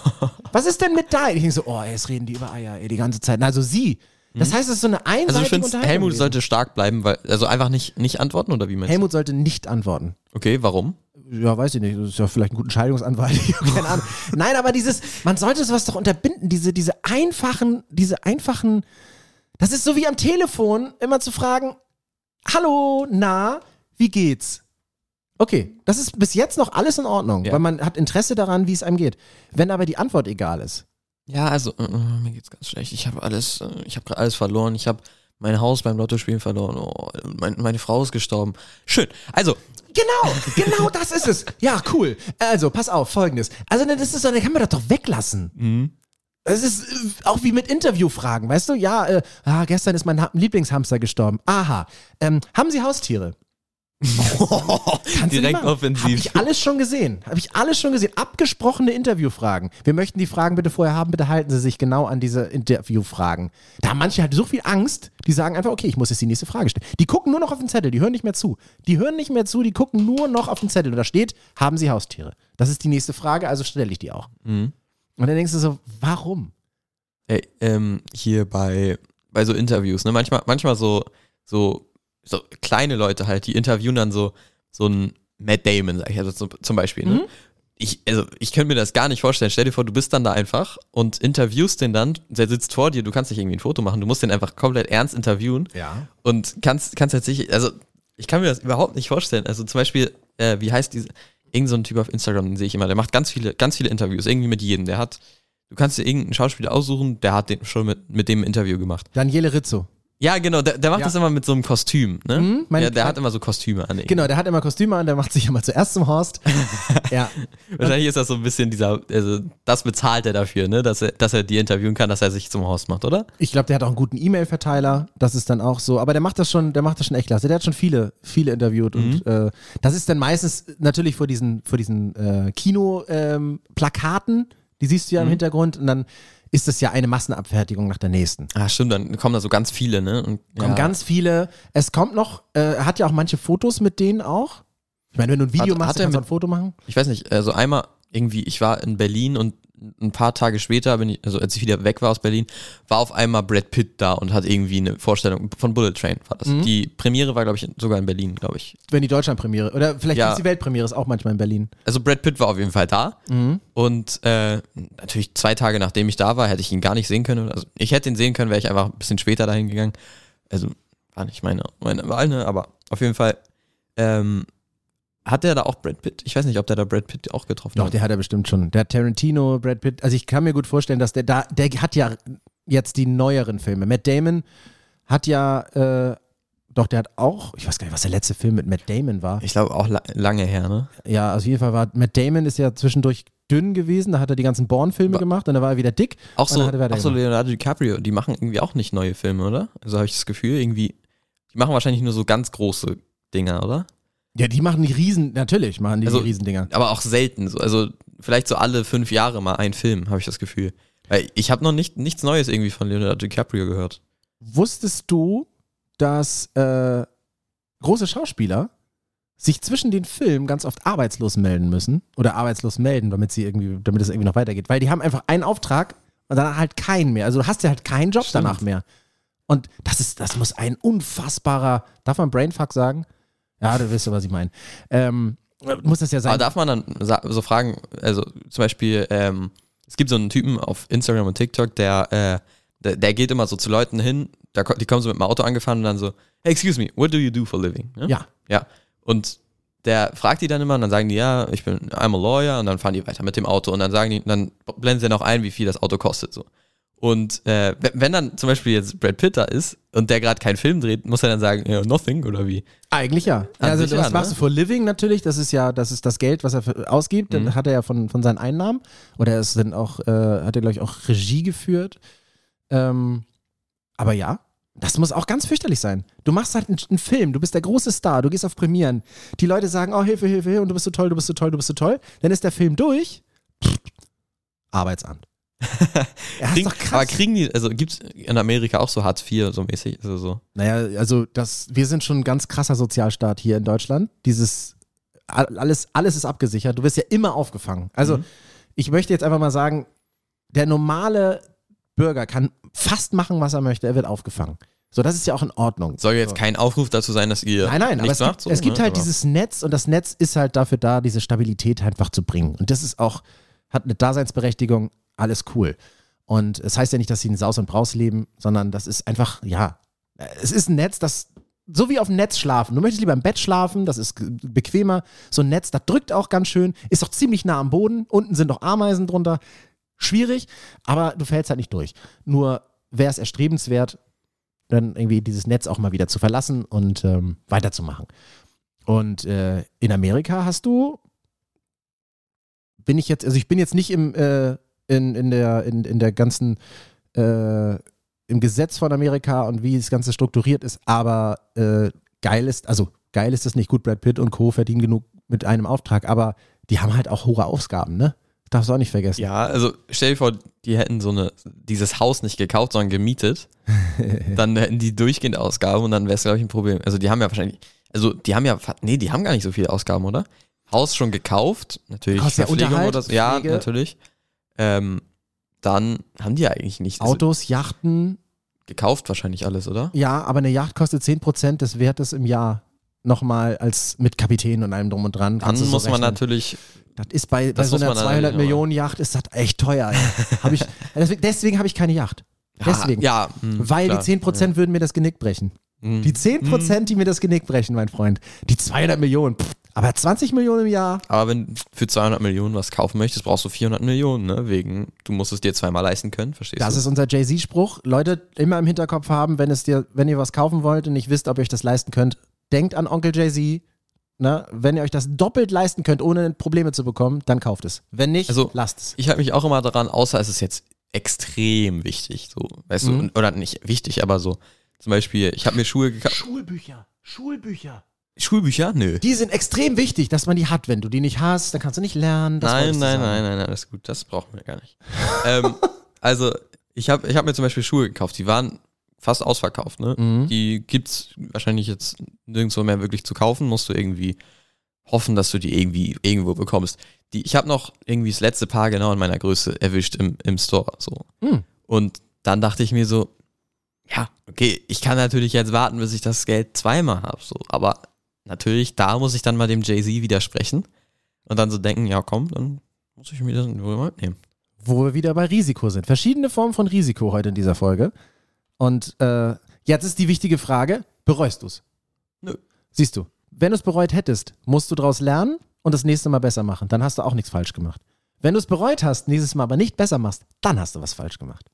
Was ist denn mit da? Ich denke so, oh, jetzt reden die über Eier, ey, die ganze Zeit. Also sie. Das heißt, es ist so eine einseitige Also du findest, Unterhaltung Helmut gewesen. sollte stark bleiben, weil, also einfach nicht, nicht antworten oder wie meinst Helmut sollte nicht antworten. du? Okay, warum? Ja, weiß ich nicht. Das ist ja vielleicht ein guter Scheidungsanwalt. Keine Ahnung. Nein, aber dieses, man sollte sowas doch unterbinden. Diese, diese einfachen, diese einfachen, das ist so wie am Telefon, immer zu fragen, hallo, na, wie geht's? Okay, das ist bis jetzt noch alles in Ordnung, Ja. weil man hat Interesse daran, wie es einem geht. Wenn aber die Antwort egal ist. Ja, also äh, äh, mir geht's ganz schlecht. Ich habe alles, äh, ich habe gerade alles verloren. Ich habe mein Haus beim Lottospielen verloren. Oh, mein, meine Frau ist gestorben. Schön. Also, Genau, genau das ist es. Ja, cool. Also, pass auf, folgendes. Also, das ist so, dann kann man das doch weglassen. Es ist äh, auch wie mit Interviewfragen, weißt du? Ja, äh, ah, gestern ist mein Ha- Lieblingshamster gestorben. Aha. Ähm, haben Sie Haustiere? Direkt offensiv. ich alles schon gesehen. Habe ich alles schon gesehen. Abgesprochene Interviewfragen. Wir möchten die Fragen bitte vorher haben. Bitte halten Sie sich genau an diese Interviewfragen. Da haben manche halt so viel Angst, die sagen einfach, okay, ich muss jetzt die nächste Frage stellen. Die gucken nur noch auf den Zettel, die hören nicht mehr zu. Die hören nicht mehr zu, die gucken nur noch auf den Zettel. Und da steht, haben Sie Haustiere? Das ist die nächste Frage, also stelle ich die auch. Mhm. Und dann denkst du so, warum? Ey, ähm, hier bei, bei so Interviews, ne, manchmal, manchmal so, so, so kleine Leute halt, die interviewen dann so, so ein Matt Damon, sag ich also zum, zum Beispiel, ne? Ich, also, ich könnte mir das gar nicht vorstellen. Stell dir vor, du bist dann da einfach und interviewst den dann, der sitzt vor dir, du kannst nicht irgendwie ein Foto machen, du musst den einfach komplett ernst interviewen Ja. und kannst, kannst tatsächlich, also, ich kann mir das überhaupt nicht vorstellen. Also, zum Beispiel, äh, wie heißt diese, irgend so ein Typ auf Instagram, den sehe ich immer, der macht ganz viele, ganz viele Interviews, irgendwie mit jedem. Der hat, du kannst dir irgendeinen Schauspieler aussuchen, der hat den schon mit, mit dem ein Interview gemacht. Daniele Rizzo. Ja, genau, der, der macht Ja. das immer mit so einem Kostüm, ne? Mhm, ja, der hat immer so Kostüme an. Genau, der hat immer Kostüme an, der macht sich immer zuerst zum Horst. ja. Wahrscheinlich ist das so ein bisschen dieser, also das bezahlt er dafür, ne? Dass er, dass er die interviewen kann, dass er sich zum Host macht, oder? Ich glaube, der hat auch einen guten E-Mail-Verteiler. Das ist dann auch so. Aber der macht das schon, der macht das schon echt klasse. Der hat schon viele, viele interviewt. Und äh, das ist dann meistens natürlich vor diesen, vor diesen äh, Kino-Plakaten, Die siehst du ja im Mhm. Hintergrund und dann ist das ja eine Massenabfertigung nach der nächsten. Ah, stimmt, dann kommen da so ganz viele, ne? Und, Kommen ja. ganz viele. Es kommt noch, äh, hat ja auch manche Fotos mit denen auch. Ich meine, wenn du ein Video Hat- machst, hat kannst du ein Foto machen. Ich weiß nicht, also einmal irgendwie, ich war in Berlin und ein paar Tage später ich, also als ich wieder weg war aus Berlin, war auf einmal Brad Pitt da und hat irgendwie eine Vorstellung von Bullet Train. War das. Mhm. Die Premiere war, glaube ich, sogar in Berlin, glaube ich. Wenn die Deutschlandpremiere. Oder vielleicht Ja. ist die Weltpremiere ist auch manchmal in Berlin. Also Brad Pitt war auf jeden Fall da Mhm. und äh, natürlich zwei Tage nachdem ich da war, hätte ich ihn gar nicht sehen können. Also ich hätte ihn sehen können, wäre ich einfach ein bisschen später dahin gegangen. Also war nicht meine, meine Wahl, ne? aber auf jeden Fall ähm, hat der da auch Brad Pitt? Ich weiß nicht, ob der da Brad Pitt auch getroffen Doch, hat. der hat er bestimmt schon. Der hat Tarantino, Brad Pitt. Also ich kann mir gut vorstellen, dass der da, der hat ja jetzt die neueren Filme. Matt Damon hat ja, äh, doch, der hat auch, ich weiß gar nicht, was der letzte Film mit Matt Damon war. Ich glaube auch la lange her, ne? Ja, auf jeden Fall war, Matt Damon ist ja zwischendurch dünn gewesen, da hat er die ganzen Bourne-Filme gemacht und dann war er wieder dick. Auch so, auch so. Leonardo DiCaprio, die machen irgendwie auch nicht neue Filme, oder? Also habe ich das Gefühl, irgendwie, die machen wahrscheinlich nur so ganz große Dinger, oder? Ja, die machen die Riesen, natürlich machen die Also- die Riesendinger. Aber auch selten. So. Also vielleicht so alle fünf Jahre mal ein Film, habe ich das Gefühl. Ich habe noch nicht, nichts Neues irgendwie von Leonardo DiCaprio gehört. Wusstest du, dass äh, große Schauspieler sich zwischen den Filmen ganz oft arbeitslos melden müssen oder arbeitslos melden, damit sie irgendwie, damit es irgendwie noch weitergeht, weil die haben einfach einen Auftrag und dann halt keinen mehr. Also du hast ja halt keinen Job Stimmt. danach mehr. Und das ist, das muss ein unfassbarer, darf man Brainfuck sagen? Ja, du weißt, was ich meine. Ähm, muss das ja sein. Aber darf man dann so fragen, also zum Beispiel, ähm, es gibt so einen Typen auf Instagram und TikTok, der, äh, der, der geht immer so zu Leuten hin, da, die kommen so mit dem Auto angefahren und dann so, hey, excuse me, what do you do for a living? Ne? ja. Ja. Und der fragt die dann immer und dann sagen die, ja, ich bin I'm a lawyer und dann fahren die weiter mit dem Auto und dann sagen die, dann blenden sie noch ein, wie viel das Auto kostet so. Und äh, wenn- dann zum Beispiel jetzt Brad Pitt da ist und der gerade keinen Film dreht, muss er dann sagen, ja, nothing oder wie? Eigentlich ja. An also was ja, machst ne? du for living natürlich? Das ist ja, das ist das Geld, was er für, ausgibt. Mhm. Dann hat er ja von, von seinen Einnahmen. Oder er ist dann auch, äh, hat er, glaube ich, auch Regie geführt. Ähm, aber ja, das muss auch ganz fürchterlich sein. Du machst halt einen, einen Film, du bist der große Star, du gehst auf Premieren. Die Leute sagen, oh, Hilfe, Hilfe, Hilfe, und du bist so toll, du bist so toll, du bist so toll. Dann ist der Film durch. Arbeitsamt. ja, ist Kriegen, doch krass. aber kriegen die, also gibt's in Amerika auch so Hartz IV so mäßig, also so. Naja, also das, wir sind schon ein ganz krasser Sozialstaat hier in Deutschland. Dieses all- alles, alles ist abgesichert. Du wirst ja immer aufgefangen. Also Mhm. ich möchte jetzt einfach mal sagen, der normale Bürger kann fast machen, was er möchte. Er wird aufgefangen. So, das ist ja auch in Ordnung. Soll jetzt so. kein Aufruf dazu sein, dass ihr Nein, nein, aber es macht. gibt, so, es gibt ne? halt Aber- dieses Netz und das Netz ist halt dafür da, diese Stabilität einfach zu bringen. Und das ist auch, hat eine Daseinsberechtigung, alles cool. Und es heißt ja nicht, dass sie in Saus und Braus leben, sondern das ist einfach, ja, es ist ein Netz, das, so wie auf dem Netz schlafen. Du möchtest lieber im Bett schlafen, das ist bequemer. So ein Netz, das drückt auch ganz schön, ist auch ziemlich nah am Boden. Unten sind noch Ameisen drunter. Schwierig, aber du fällst halt nicht durch. Nur wäre es erstrebenswert, dann irgendwie dieses Netz auch mal wieder zu verlassen und ähm, weiterzumachen. Und äh, in Amerika hast du, bin ich jetzt, also ich bin jetzt nicht im, äh, in, in, der, in, in der ganzen, äh, im Gesetz von Amerika und wie das Ganze strukturiert ist, aber äh, geil ist, also geil ist das nicht, gut, Brad Pitt und Co. verdienen genug mit einem Auftrag, aber die haben halt auch hohe Ausgaben, ne? Darfst du auch nicht vergessen. Ja, also stell dir vor, die hätten so eine, dieses Haus nicht gekauft, sondern gemietet. dann hätten die durchgehend Ausgaben und dann wäre es, glaube ich, ein Problem. Also die haben ja wahrscheinlich, also die haben ja, nee, die haben gar nicht so viele Ausgaben, oder? Haus schon gekauft, natürlich Haus, ja, Verpflegung Unterhalt, oder so. Ja, Pflege. natürlich. Ähm, dann haben die ja eigentlich nicht also Autos, Yachten, gekauft wahrscheinlich alles, oder? Ja, aber eine Yacht kostet 10% des Wertes im Jahr. Nochmal als mit Kapitän und allem drum und dran. Dann du so muss man natürlich, Das ist bei, bei Das so muss einer man dann 200 natürlich Millionen Yacht ist das echt teuer. hab ich, deswegen deswegen habe ich keine Yacht. Deswegen. Ja, ja hm, Weil klar. die 10% würden mir das Genick brechen. Hm. Die 10%, die mir das Genick brechen, mein Freund. Die 200 Millionen. Pff, aber 20 Millionen im Jahr. Aber wenn du für 200 Millionen was kaufen möchtest, brauchst du 400 Millionen, ne? Wegen, du musst es dir zweimal leisten können, verstehst Das du? ist unser Jay-Z-Spruch. Leute, immer im Hinterkopf haben, wenn es dir, wenn ihr was kaufen wollt und nicht wisst, ob ihr euch das leisten könnt, denkt an Onkel Jay-Z. Ne? Wenn ihr euch das doppelt leisten könnt, ohne Probleme zu bekommen, dann kauft es. Wenn nicht, Also- lasst es. Ich halte mich auch immer daran, außer es ist jetzt extrem wichtig, so, weißt Mhm. du, oder nicht wichtig, aber so, zum Beispiel, ich habe mir Schuhe gekauft, Schulbücher, Schulbücher. Schulbücher? Nö. Die sind extrem wichtig, dass man die hat. Wenn du die nicht hast, dann kannst du nicht lernen. Das nein, nein, nein, nein, nein, alles gut. Das brauchen wir gar nicht. ähm, also, ich habe ich hab mir zum Beispiel Schuhe gekauft. Die waren fast ausverkauft. Ne? Mhm. Die gibt's wahrscheinlich jetzt nirgendwo mehr wirklich zu kaufen. Musst du irgendwie hoffen, dass du die irgendwie irgendwo bekommst. Die, ich habe noch irgendwie das letzte Paar genau in meiner Größe erwischt im, im Store. So. Mhm. Und dann dachte ich mir so, ja, okay, ich kann natürlich jetzt warten, bis ich das Geld zweimal habe. So. Aber natürlich, da muss ich dann mal dem Jay-Z widersprechen und dann so denken, ja komm, dann muss ich mir das wohl mal mitnehmen. Wo wir wieder bei Risiko sind. Verschiedene Formen von Risiko heute in dieser Folge. Und äh, jetzt ist die wichtige Frage: Bereust du es? Nö. Siehst du, wenn du es bereut hättest, musst du daraus lernen und das nächste Mal besser machen. Dann hast du auch nichts falsch gemacht. Wenn du es bereut hast, nächstes Mal aber nicht besser machst, dann hast du was falsch gemacht.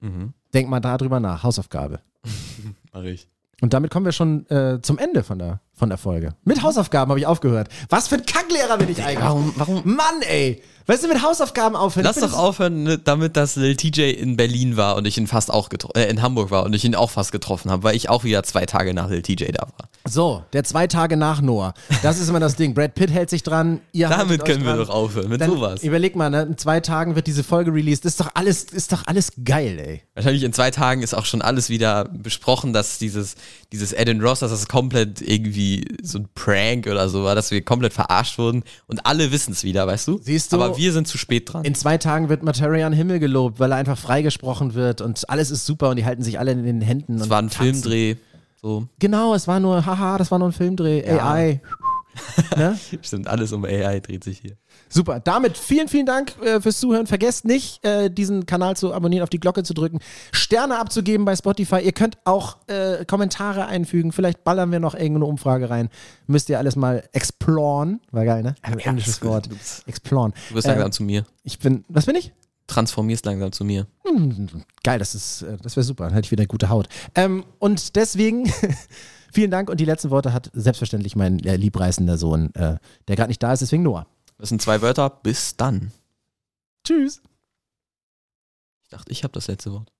Mhm. Denk mal darüber nach. Hausaufgabe. Mach ich. Und damit kommen wir schon äh, zum Ende von der, von der Folge. Mit Hausaufgaben habe ich aufgehört. Was für ein Kacklehrer bin ich eigentlich? Warum, warum? Mann, ey! Weißt du, mit Hausaufgaben aufhören? Lass doch aufhören, ne, damit dass Lil TJ in Berlin war und ich ihn fast auch getro- äh, in Hamburg war und ich ihn auch fast getroffen habe, weil ich auch wieder zwei Tage nach Lil TJ da war. So, der zwei Tage nach Noah. Das ist immer das Ding. Brad Pitt hält sich dran. Ihr Damit können wir dran. doch aufhören, mit Dann sowas. Überleg mal, ne? in zwei Tagen wird diese Folge released. Ist doch alles, ist doch alles geil, ey. Wahrscheinlich in zwei Tagen ist auch schon alles wieder besprochen, dass dieses, dieses Ed Ross, dass das komplett irgendwie so ein Prank oder so war, dass wir komplett verarscht wurden und alle wissen es wieder, weißt du? Siehst du? Aber wir sind zu spät dran. In zwei Tagen wird Materian Himmel gelobt, weil er einfach freigesprochen wird und alles ist super und die halten sich alle in den Händen. Es und war ein tanzen. Filmdreh. So, Genau, es war nur, haha, das war nur ein Filmdreh. Ja. AI. ne? stimmt, alles um AI dreht sich hier. Super. Damit vielen, vielen Dank äh, fürs Zuhören. Vergesst nicht, äh, diesen Kanal zu abonnieren, auf die Glocke zu drücken, Sterne abzugeben bei Spotify. Ihr könnt auch äh, Kommentare einfügen. Vielleicht ballern wir noch irgendeine Umfrage rein. Müsst ihr alles mal exploren. War geil, ne? Ein Ja, englisches. Wort. Exploren. Du wirst Äh, langsam zu mir. Ich bin, was bin ich? Transformierst langsam zu mir. Hm, geil, das ist, äh, das wäre super. Dann hätte ich wieder gute Haut. Ähm, und deswegen vielen Dank. Und die letzten Worte hat selbstverständlich mein äh, liebreißender Sohn, äh, der gerade nicht da ist, deswegen Noah. Das sind zwei Wörter. Bis dann. Tschüss. Ich dachte, ich habe das letzte Wort.